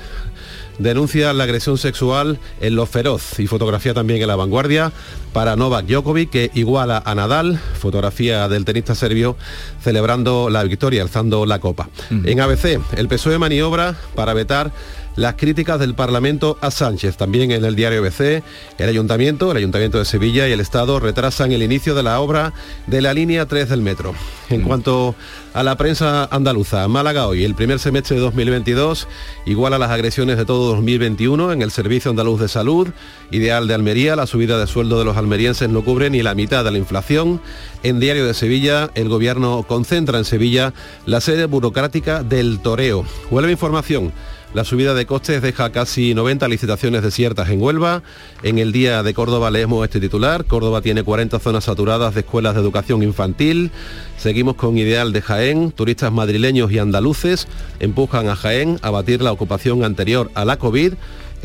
denuncia la agresión sexual en Los Feroz y fotografía también en La Vanguardia para Novak Djokovic que iguala a Nadal, fotografía del tenista serbio celebrando la victoria, alzando la copa. En ABC, el PSOE maniobra para vetar las críticas del Parlamento a Sánchez. También en el diario ABC, el Ayuntamiento, el Ayuntamiento de Sevilla y el Estado retrasan el inicio de la obra de la línea 3 del metro. En cuanto a la prensa andaluza, Málaga hoy, el primer semestre de 2022, igual a las agresiones de todo 2021 en el Servicio Andaluz de Salud, ideal de Almería, la subida de sueldo de los almerienses no cubre ni la mitad de la inflación. En Diario de Sevilla, el gobierno concentra en Sevilla la sede burocrática del toreo. Vuelve información. La subida de costes deja casi 90 licitaciones desiertas en Huelva. En el día de Córdoba leemos este titular. Córdoba tiene 40 zonas saturadas de escuelas de educación infantil. Seguimos con Ideal de Jaén. Turistas madrileños y andaluces empujan a Jaén a batir la ocupación anterior a la COVID.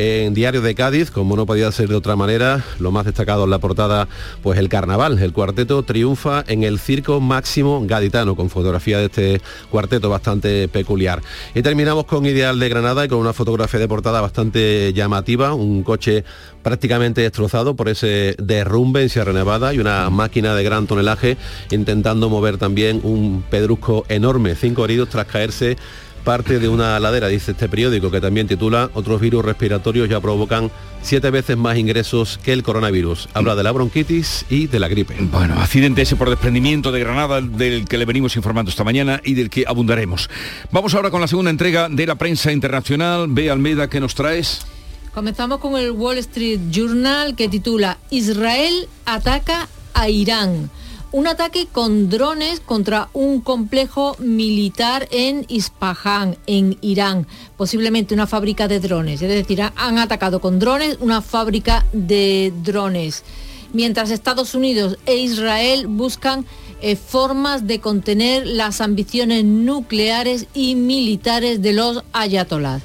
En Diario de Cádiz, como no podía ser de otra manera, lo más destacado en la portada, pues el carnaval. El cuarteto triunfa en el circo máximo gaditano, con fotografía de este cuarteto bastante peculiar. Y terminamos con Ideal de Granada y con una fotografía de portada bastante llamativa, un coche prácticamente destrozado por ese derrumbe en Sierra Nevada y una máquina de gran tonelaje intentando mover también un pedrusco enorme, cinco heridos tras caerse parte de una ladera, dice este periódico, que también titula Otros virus respiratorios ya provocan siete veces más ingresos que el coronavirus. Habla de la bronquitis y de la gripe. Bueno, accidente ese por desprendimiento de Granada del que le venimos informando esta mañana y del que abundaremos. Vamos ahora con la segunda entrega de la prensa internacional. Ve Almeida, ¿qué nos traes? Comenzamos con el Wall Street Journal que titula Israel ataca a Irán un ataque con drones contra un complejo militar en Ispahan, en Irán, posiblemente una fábrica de drones. Es decir, han atacado con drones una fábrica de drones. Mientras Estados Unidos e Israel buscan eh, formas de contener las ambiciones nucleares y militares de los ayatolás.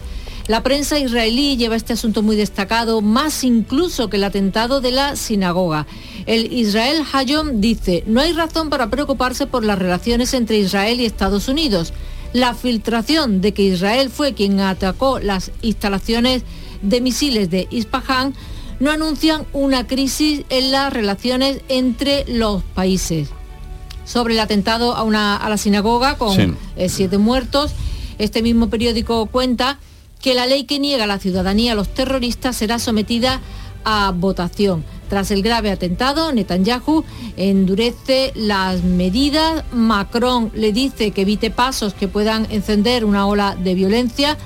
La prensa israelí lleva este asunto muy destacado, más incluso que el atentado de la sinagoga. El Israel Hayom dice, no hay razón para preocuparse por las relaciones entre Israel y Estados Unidos. La filtración de que Israel fue quien atacó las instalaciones de misiles de Ispahan no anuncian una crisis en las relaciones entre los países. Sobre el atentado a, una, a la sinagoga con eh, siete muertos, este mismo periódico cuenta que la ley que niega la ciudadanía a los terroristas será sometida a votación. Tras el grave atentado, Netanyahu endurece las medidas. Macron le dice que evite pasos que puedan encender una ola de violencia,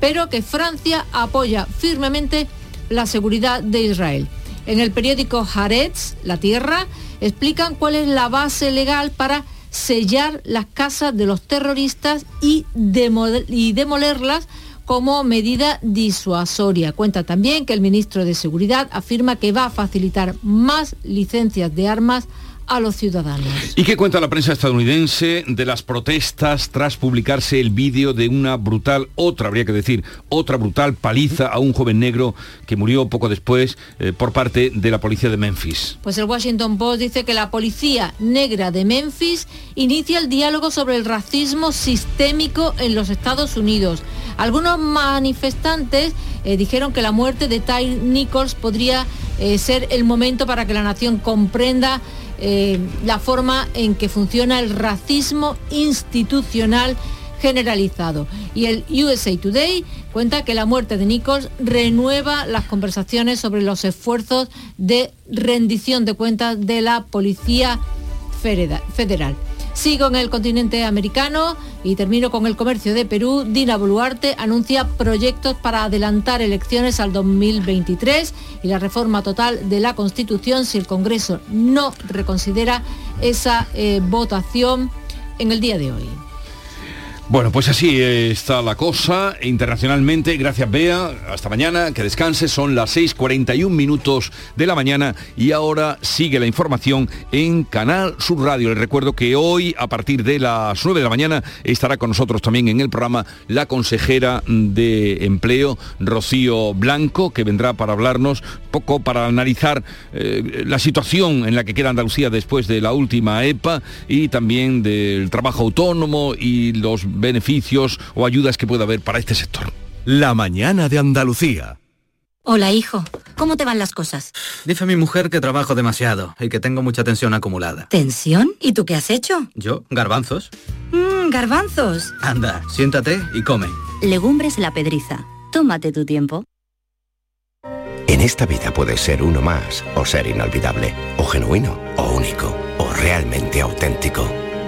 pero que Francia apoya firmemente la seguridad de Israel. En el periódico Haaretz, La Tierra, explican cuál es la base legal para sellar las casas de los terroristas y demolerlas como medida disuasoria. Cuenta también que el ministro de Seguridad afirma que va a facilitar más licencias de armas a los ciudadanos. ¿Y qué cuenta la prensa estadounidense de las protestas tras publicarse el vídeo de una brutal, otra habría que decir, otra brutal paliza a un joven negro que murió poco después eh, por parte de la policía de Memphis? Pues el Washington Post dice que la policía negra de Memphis inicia el diálogo sobre el racismo sistémico en los Estados Unidos. Algunos manifestantes eh, dijeron que la muerte de Ty Nichols podría eh, ser el momento para que la nación comprenda eh, la forma en que funciona el racismo institucional generalizado. Y el USA Today cuenta que la muerte de Nichols renueva las conversaciones sobre los esfuerzos de rendición de cuentas de la Policía Federal. Sigo en el continente americano y termino con el comercio de Perú. Dina Boluarte anuncia proyectos para adelantar elecciones al 2023 y la reforma total de la Constitución si el Congreso no reconsidera esa eh, votación en el día de hoy. Bueno, pues así está la cosa internacionalmente. Gracias, Bea. Hasta mañana. Que descanse. Son las 6.41 minutos de la mañana y ahora sigue la información en Canal Sur Radio. Les recuerdo que hoy, a partir de las 9 de la mañana, estará con nosotros también en el programa la consejera de Empleo, Rocío Blanco, que vendrá para hablarnos poco, para analizar eh, la situación en la que queda Andalucía después de la última EPA y también del trabajo autónomo y los beneficios o ayudas que pueda haber para este sector. La mañana de Andalucía. Hola, hijo. ¿Cómo te van las cosas? Dice mi mujer que trabajo demasiado y que tengo mucha tensión acumulada. ¿Tensión? ¿Y tú qué has hecho? Yo, garbanzos. Mmm, garbanzos. Anda, siéntate y come. Legumbres la pedriza. Tómate tu tiempo. En esta vida puedes ser uno más, o ser inolvidable, o genuino, o único, o realmente auténtico.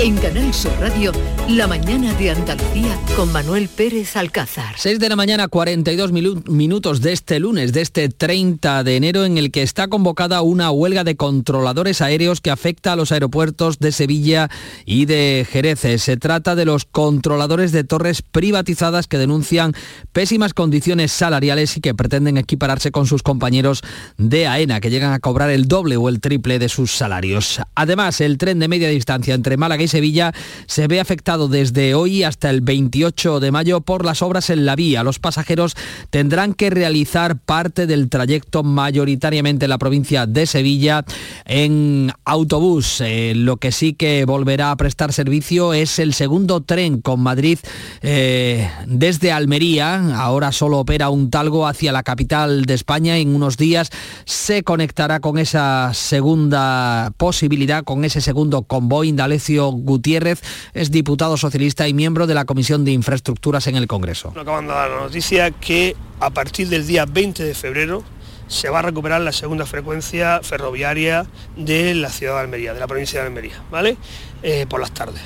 En Canal Sur Radio, la mañana de Andalucía con Manuel Pérez Alcázar. 6 de la mañana, 42 minutos de este lunes, de este 30 de enero, en el que está convocada una huelga de controladores aéreos que afecta a los aeropuertos de Sevilla y de Jerez. Se trata de los controladores de torres privatizadas que denuncian pésimas condiciones salariales y que pretenden equipararse con sus compañeros de AENA, que llegan a cobrar el doble o el triple de sus salarios. Además, el tren de media distancia entre Málaga Sevilla se ve afectado desde hoy hasta el 28 de mayo por las obras en la vía. Los pasajeros tendrán que realizar parte del trayecto mayoritariamente en la provincia de Sevilla en autobús. Eh, lo que sí que volverá a prestar servicio es el segundo tren con Madrid eh, desde Almería. Ahora solo opera un talgo hacia la capital de España. En unos días se conectará con esa segunda posibilidad, con ese segundo convoy. Indalecio Gutiérrez es diputado socialista y miembro de la Comisión de Infraestructuras en el Congreso. Acaban de dar la noticia que a partir del día 20 de febrero se va a recuperar la segunda frecuencia ferroviaria de la ciudad de Almería, de la provincia de Almería, ¿vale? Eh, por las tardes.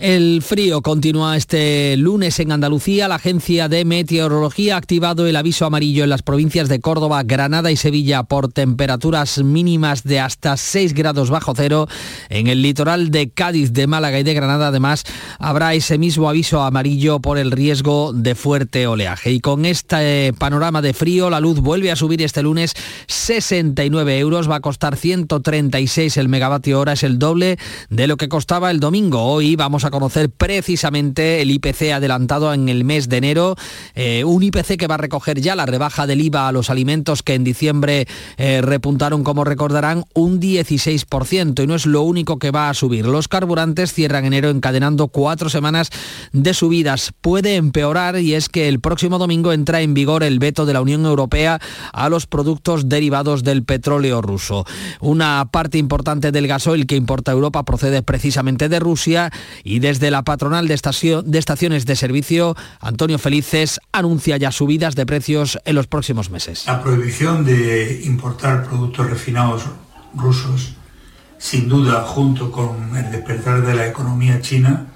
El frío continúa este lunes en Andalucía. La Agencia de Meteorología ha activado el aviso amarillo en las provincias de Córdoba, Granada y Sevilla por temperaturas mínimas de hasta 6 grados bajo cero. En el litoral de Cádiz, de Málaga y de Granada, además, habrá ese mismo aviso amarillo por el riesgo de fuerte oleaje. Y con este panorama de frío, la luz vuelve a subir este lunes 69 euros. Va a costar 136 el megavatio hora. Es el doble de lo que costaba el domingo. Hoy vamos a a conocer precisamente el IPC adelantado en el mes de enero, eh, un IPC que va a recoger ya la rebaja del IVA a los alimentos que en diciembre eh, repuntaron, como recordarán, un 16% y no es lo único que va a subir. Los carburantes cierran enero encadenando cuatro semanas de subidas. Puede empeorar y es que el próximo domingo entra en vigor el veto de la Unión Europea a los productos derivados del petróleo ruso. Una parte importante del gasoil que importa Europa procede precisamente de Rusia y desde la patronal de, estaciones de servicio, Antonio Felices anuncia ya subidas de precios en los próximos meses. La prohibición de importar productos refinados rusos, sin duda, junto con el despertar de la economía china,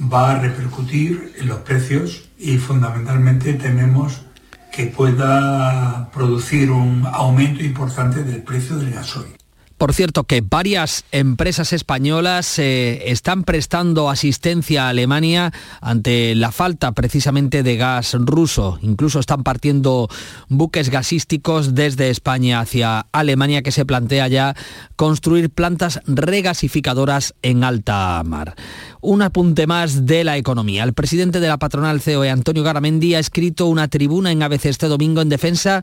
va a repercutir en los precios y fundamentalmente tememos que pueda producir un aumento importante del precio del gasoil. Por cierto, que varias empresas españolas eh, están prestando asistencia a Alemania ante la falta precisamente de gas ruso. Incluso están partiendo buques gasísticos desde España hacia Alemania que se plantea ya construir plantas regasificadoras en alta mar. Un apunte más de la economía. El presidente de la patronal COE, Antonio Garamendi, ha escrito una tribuna en ABC este domingo en defensa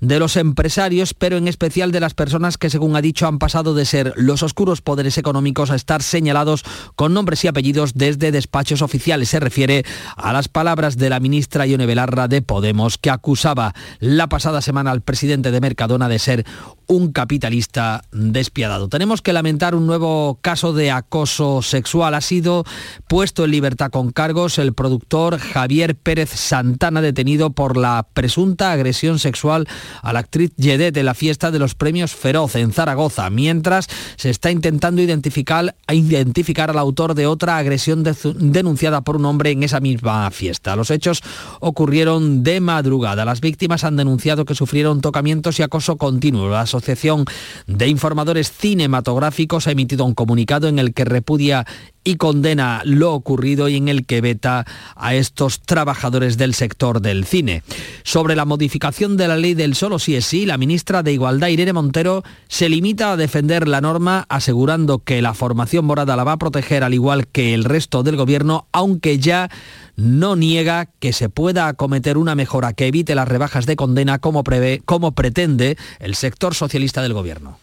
de los empresarios, pero en especial de las personas que, según ha dicho, han pasado de ser los oscuros poderes económicos a estar señalados con nombres y apellidos desde despachos oficiales. Se refiere a las palabras de la ministra Ione Belarra de Podemos, que acusaba la pasada semana al presidente de Mercadona de ser un capitalista despiadado. Tenemos que lamentar un nuevo caso de acoso sexual. Ha sido puesto en libertad con cargos el productor Javier Pérez Santana, detenido por la presunta agresión sexual a la actriz Yedet en la fiesta de los premios Feroz en Zaragoza, mientras se está intentando identificar, identificar al autor de otra agresión denunciada por un hombre en esa misma fiesta. Los hechos ocurrieron de madrugada. Las víctimas han denunciado que sufrieron tocamientos y acoso continuo. Asociación de Informadores Cinematográficos ha emitido un comunicado en el que repudia y condena lo ocurrido y en el que veta a estos trabajadores del sector del cine. Sobre la modificación de la ley del solo sí es sí, la ministra de Igualdad Irene Montero se limita a defender la norma asegurando que la formación morada la va a proteger al igual que el resto del gobierno, aunque ya no niega que se pueda acometer una mejora que evite las rebajas de condena como, prevé, como pretende el sector socialista del gobierno.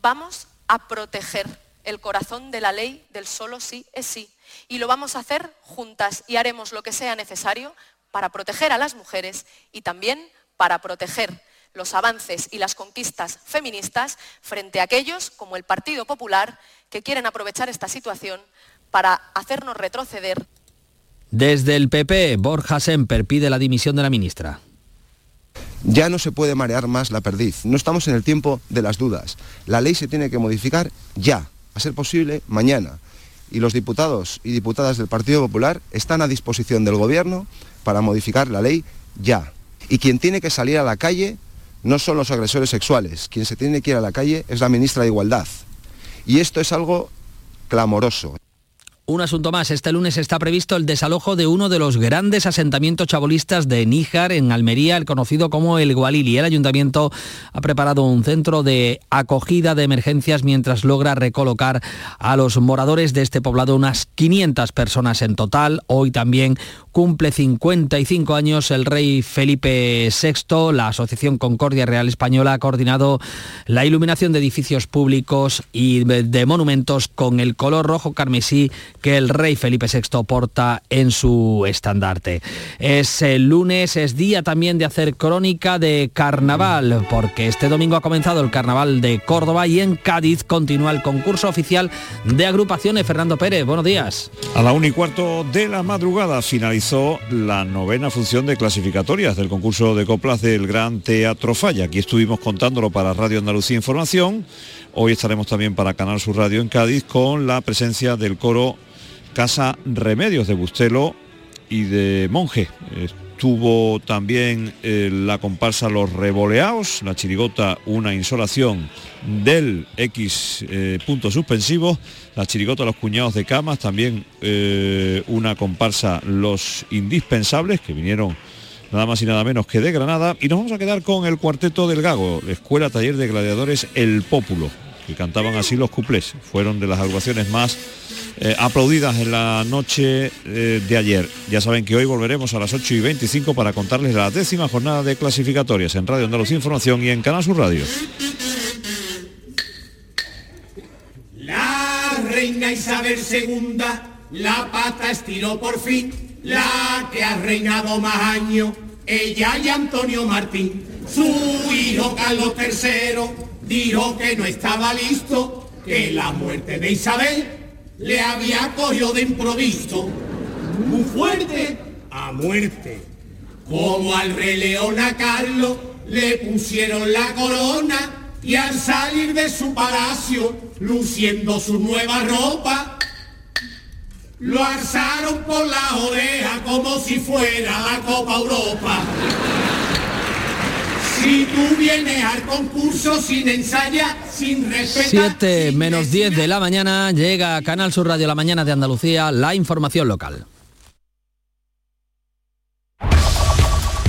Vamos a proteger el corazón de la ley del solo sí es sí. Y lo vamos a hacer juntas y haremos lo que sea necesario para proteger a las mujeres y también para proteger los avances y las conquistas feministas frente a aquellos como el Partido Popular que quieren aprovechar esta situación para hacernos retroceder desde el PP, Borja Semper pide la dimisión de la ministra. Ya no se puede marear más la perdiz. No estamos en el tiempo de las dudas. La ley se tiene que modificar ya, a ser posible mañana. Y los diputados y diputadas del Partido Popular están a disposición del Gobierno para modificar la ley ya. Y quien tiene que salir a la calle no son los agresores sexuales. Quien se tiene que ir a la calle es la ministra de Igualdad. Y esto es algo clamoroso. Un asunto más. Este lunes está previsto el desalojo de uno de los grandes asentamientos chabolistas de Níjar, en Almería, el conocido como el Gualili. El ayuntamiento ha preparado un centro de acogida de emergencias mientras logra recolocar a los moradores de este poblado, unas 500 personas en total. Hoy también cumple 55 años el rey Felipe VI. La Asociación Concordia Real Española ha coordinado la iluminación de edificios públicos y de monumentos con el color rojo carmesí que el rey Felipe VI porta en su estandarte. Es el lunes, es día también de hacer crónica de carnaval, porque este domingo ha comenzado el carnaval de Córdoba y en Cádiz continúa el concurso oficial de agrupaciones. Fernando Pérez, buenos días. A la una y cuarto de la madrugada finalizó la novena función de clasificatorias del concurso de coplas del Gran Teatro Falla. Aquí estuvimos contándolo para Radio Andalucía Información. Hoy estaremos también para Canal Sur Radio en Cádiz con la presencia del coro Casa Remedios de Bustelo y de Monje. Estuvo también eh, la comparsa Los Revoleados, la chirigota Una Insolación del X eh, punto suspensivo, la chirigota Los Cuñados de Camas, también eh, una comparsa Los Indispensables, que vinieron nada más y nada menos que de Granada. Y nos vamos a quedar con el cuarteto del Gago, Escuela Taller de Gladiadores El Pópulo que cantaban así los cuplés. Fueron de las agrupaciones más eh, aplaudidas en la noche eh, de ayer. Ya saben que hoy volveremos a las 8 y 25 para contarles la décima jornada de clasificatorias en Radio Andalucía Información y en Canal Sur Radio. Isabel II, la pata estiró por fin, la que ha reinado más años, ella y Antonio Martín. Su hijo Carlos III dijo que no estaba listo, que la muerte de Isabel le había cogido de improviso. Muy fuerte a muerte. Como al rey León a Carlos le pusieron la corona y al salir de su palacio, luciendo su nueva ropa, lo alzaron por la oreja como si fuera la Copa Europa. Si tú vienes al concurso sin ensayar, sin respetar... 7 menos 10 de la mañana llega a Canal Sur Radio La Mañana de Andalucía la información local.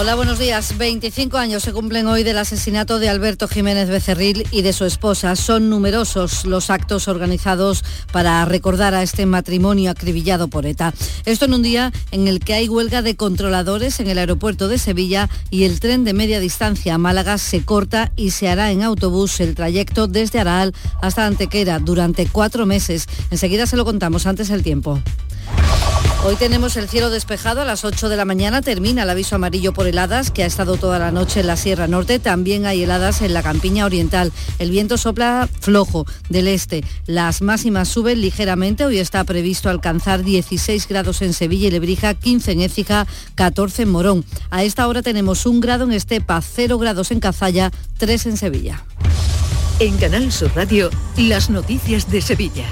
Hola, buenos días. 25 años se cumplen hoy del asesinato de Alberto Jiménez Becerril y de su esposa. Son numerosos los actos organizados para recordar a este matrimonio acribillado por ETA. Esto en un día en el que hay huelga de controladores en el aeropuerto de Sevilla y el tren de media distancia a Málaga se corta y se hará en autobús el trayecto desde Araal hasta Antequera durante cuatro meses. Enseguida se lo contamos antes el tiempo. Hoy tenemos el cielo despejado a las 8 de la mañana, termina el aviso amarillo por heladas que ha estado toda la noche en la Sierra Norte, también hay heladas en la campiña oriental. El viento sopla flojo del este, las máximas suben ligeramente, hoy está previsto alcanzar 16 grados en Sevilla y Lebrija, 15 en Écija, 14 en Morón. A esta hora tenemos un grado en Estepa, 0 grados en Cazalla, 3 en Sevilla. En Canal Sur Radio, las noticias de Sevilla.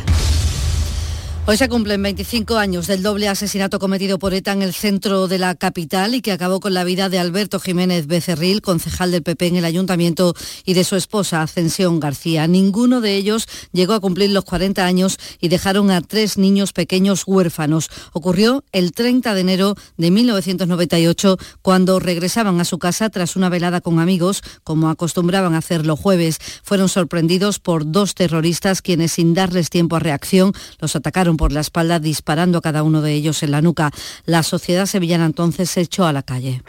Hoy se cumplen 25 años del doble asesinato cometido por ETA en el centro de la capital y que acabó con la vida de Alberto Jiménez Becerril, concejal del PP en el ayuntamiento, y de su esposa, Ascensión García. Ninguno de ellos llegó a cumplir los 40 años y dejaron a tres niños pequeños huérfanos. Ocurrió el 30 de enero de 1998, cuando regresaban a su casa tras una velada con amigos, como acostumbraban a hacer los jueves. Fueron sorprendidos por dos terroristas quienes, sin darles tiempo a reacción, los atacaron por la espalda disparando a cada uno de ellos en la nuca. La sociedad sevillana entonces se echó a la calle.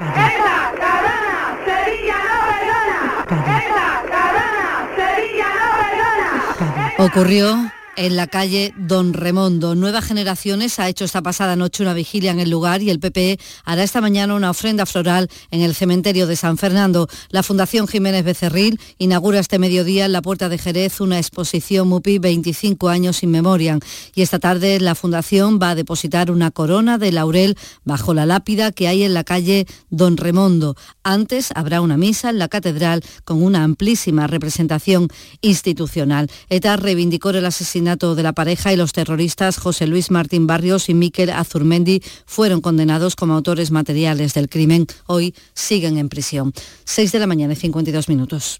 Ocurrió en la calle Don Remondo. Nuevas Generaciones ha hecho esta pasada noche una vigilia en el lugar y el PP hará esta mañana una ofrenda floral en el cementerio de San Fernando. La Fundación Jiménez Becerril inaugura este mediodía en la Puerta de Jerez una exposición MUPI 25 años sin memoria. Y esta tarde la Fundación va a depositar una corona de laurel bajo la lápida que hay en la calle Don Remondo. Antes habrá una misa en la catedral con una amplísima representación institucional. ETA reivindicó el asesinato de la pareja y los terroristas José Luis Martín Barrios y Miquel Azurmendi fueron condenados como autores materiales del crimen. Hoy siguen en prisión. 6 de la mañana y 52 minutos.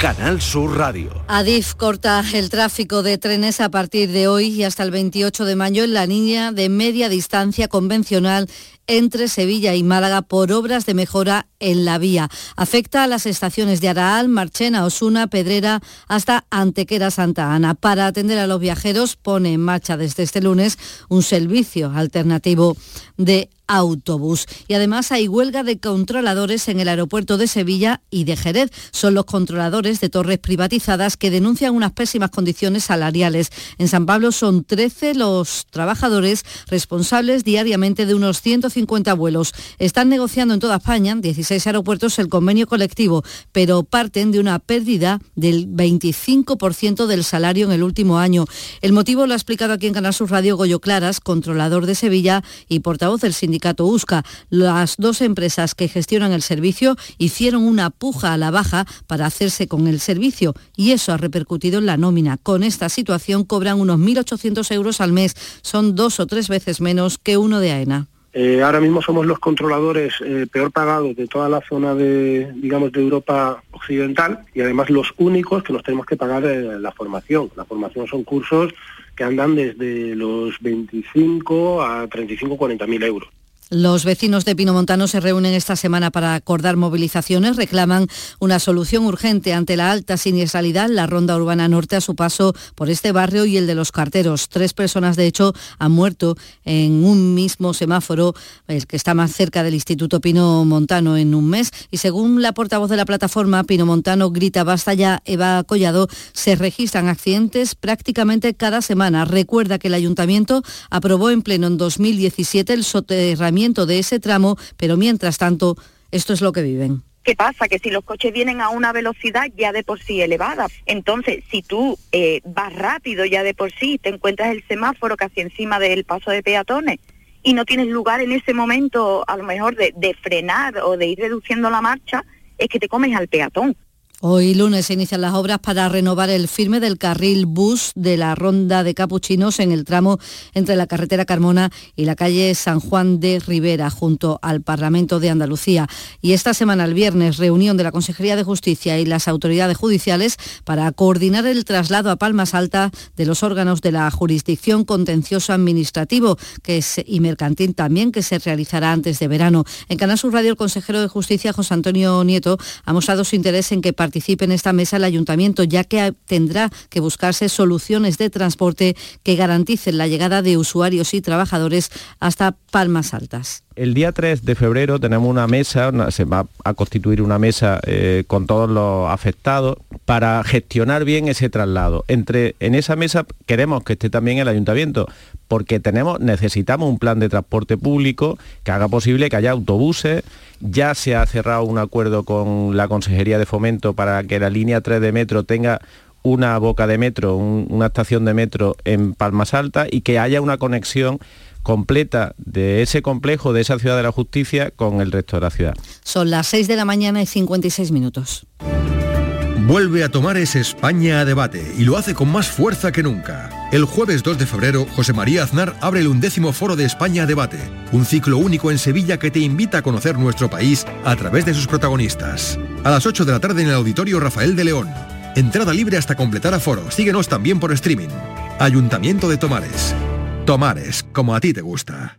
Canal Sur Radio. Adif corta el tráfico de trenes a partir de hoy y hasta el 28 de mayo en la línea de media distancia convencional entre Sevilla y Málaga por obras de mejora en la vía. Afecta a las estaciones de Araal, Marchena, Osuna, Pedrera hasta Antequera Santa Ana. Para atender a los viajeros pone en marcha desde este lunes un servicio alternativo de autobús. Y además hay huelga de controladores en el aeropuerto de Sevilla y de Jerez. Son los controladores de torres privatizadas que denuncian unas pésimas condiciones salariales. En San Pablo son 13 los trabajadores responsables diariamente de unos 150 vuelos. Están negociando en toda España, 16 aeropuertos, el convenio colectivo, pero parten de una pérdida del 25% del salario en el último año. El motivo lo ha explicado aquí en Canal Sur Radio Goyo Claras, controlador de Sevilla y portavoz del sindicato USCA. Las dos empresas que gestionan el servicio hicieron una puja a la baja para hacerse con el servicio y eso ha repercutido en la nómina. Con esta situación cobran unos 1.800 euros al mes. Son dos o tres veces menos que uno de AENA. Eh, ahora mismo somos los controladores eh, peor pagados de toda la zona de, digamos, de Europa occidental y además los únicos que nos tenemos que pagar eh, la formación. La formación son cursos que andan desde los 25 a 35, 40 mil euros. Los vecinos de Pinomontano se reúnen esta semana para acordar movilizaciones, reclaman una solución urgente ante la alta siniestralidad, la ronda urbana norte a su paso por este barrio y el de los carteros. Tres personas, de hecho, han muerto en un mismo semáforo, el que está más cerca del Instituto Pinomontano en un mes. Y según la portavoz de la plataforma, Pinomontano grita basta ya, Eva Collado, se registran accidentes prácticamente cada semana. Recuerda que el ayuntamiento aprobó en pleno en 2017 el soterramiento de ese tramo, pero mientras tanto, esto es lo que viven. ¿Qué pasa? Que si los coches vienen a una velocidad ya de por sí elevada, entonces si tú eh, vas rápido ya de por sí, te encuentras el semáforo casi encima del paso de peatones y no tienes lugar en ese momento a lo mejor de, de frenar o de ir reduciendo la marcha, es que te comes al peatón. Hoy lunes se inician las obras para renovar el firme del carril bus de la ronda de Capuchinos en el tramo entre la carretera Carmona y la calle San Juan de Rivera, junto al Parlamento de Andalucía. Y esta semana, el viernes, reunión de la Consejería de Justicia y las autoridades judiciales para coordinar el traslado a Palmas Alta de los órganos de la jurisdicción contencioso administrativo y mercantil también, que se realizará antes de verano. En Canal Sur Radio, el consejero de Justicia, José Antonio Nieto, ha mostrado su interés en que participe en esta mesa el ayuntamiento, ya que tendrá que buscarse soluciones de transporte que garanticen la llegada de usuarios y trabajadores hasta Palmas Altas. El día 3 de febrero tenemos una mesa, se va a constituir una mesa eh, con todos los afectados para gestionar bien ese traslado. Entre, en esa mesa queremos que esté también el ayuntamiento, porque tenemos, necesitamos un plan de transporte público que haga posible que haya autobuses. Ya se ha cerrado un acuerdo con la Consejería de Fomento para que la línea 3 de metro tenga una boca de metro, una estación de metro en Palmas Alta y que haya una conexión completa de ese complejo, de esa ciudad de la justicia, con el resto de la ciudad. Son las 6 de la mañana y 56 minutos. Vuelve a tomar ese España a debate y lo hace con más fuerza que nunca. El jueves 2 de febrero, José María Aznar abre el undécimo foro de España a debate, un ciclo único en Sevilla que te invita a conocer nuestro país a través de sus protagonistas. A las 8 de la tarde en el Auditorio Rafael de León. Entrada libre hasta completar aforo. Síguenos también por streaming. Ayuntamiento de Tomares. Tomares, como a ti te gusta.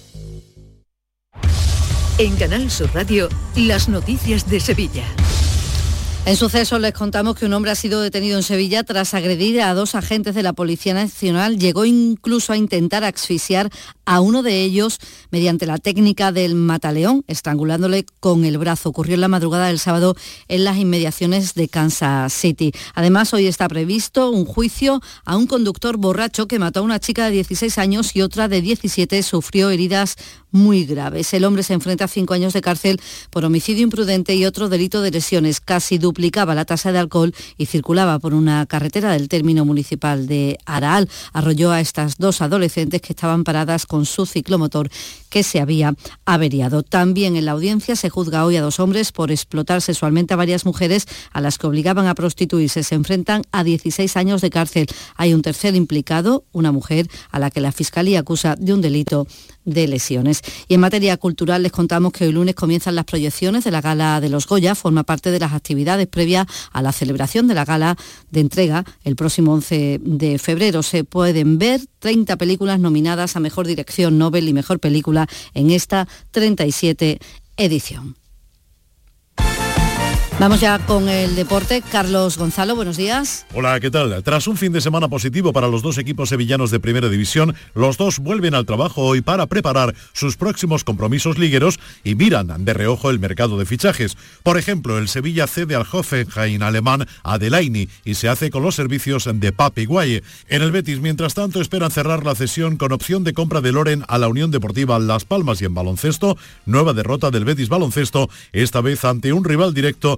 En Canal Sur Radio, las noticias de Sevilla. En suceso les contamos que un hombre ha sido detenido en Sevilla tras agredir a dos agentes de la Policía Nacional. Llegó incluso a intentar asfixiar a uno de ellos mediante la técnica del mataleón, estrangulándole con el brazo. Ocurrió en la madrugada del sábado en las inmediaciones de Kansas City. Además, hoy está previsto un juicio a un conductor borracho que mató a una chica de 16 años y otra de 17 sufrió heridas muy graves. El hombre se enfrenta a cinco años de cárcel por homicidio imprudente y otro delito de lesiones. Casi duplicaba la tasa de alcohol y circulaba por una carretera del término municipal de Araal. Arrolló a estas dos adolescentes que estaban paradas con su ciclomotor que se había averiado. También en la audiencia se juzga hoy a dos hombres por explotar sexualmente a varias mujeres a las que obligaban a prostituirse. Se enfrentan a 16 años de cárcel. Hay un tercer implicado, una mujer a la que la Fiscalía acusa de un delito de lesiones. Y en materia cultural les contamos que hoy lunes comienzan las proyecciones de la Gala de los Goya, forma parte de las actividades previas a la celebración de la Gala de entrega el próximo 11 de febrero. Se pueden ver 30 películas nominadas a Mejor Dirección Nobel y Mejor Película en esta 37 edición. Vamos ya con el deporte. Carlos Gonzalo, buenos días. Hola, ¿qué tal? Tras un fin de semana positivo para los dos equipos sevillanos de Primera División, los dos vuelven al trabajo hoy para preparar sus próximos compromisos ligueros y miran de reojo el mercado de fichajes. Por ejemplo, el Sevilla cede al Hoffenheim alemán a Delaini y se hace con los servicios de Papi Guaye. En el Betis, mientras tanto, esperan cerrar la cesión con opción de compra de Loren a la Unión Deportiva Las Palmas y en baloncesto, nueva derrota del Betis baloncesto, esta vez ante un rival directo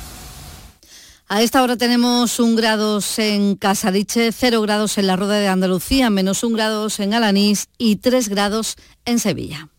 A esta hora tenemos un grados en Casadiche, cero grados en la Rueda de Andalucía, menos un grados en Alanís y tres grados en Sevilla.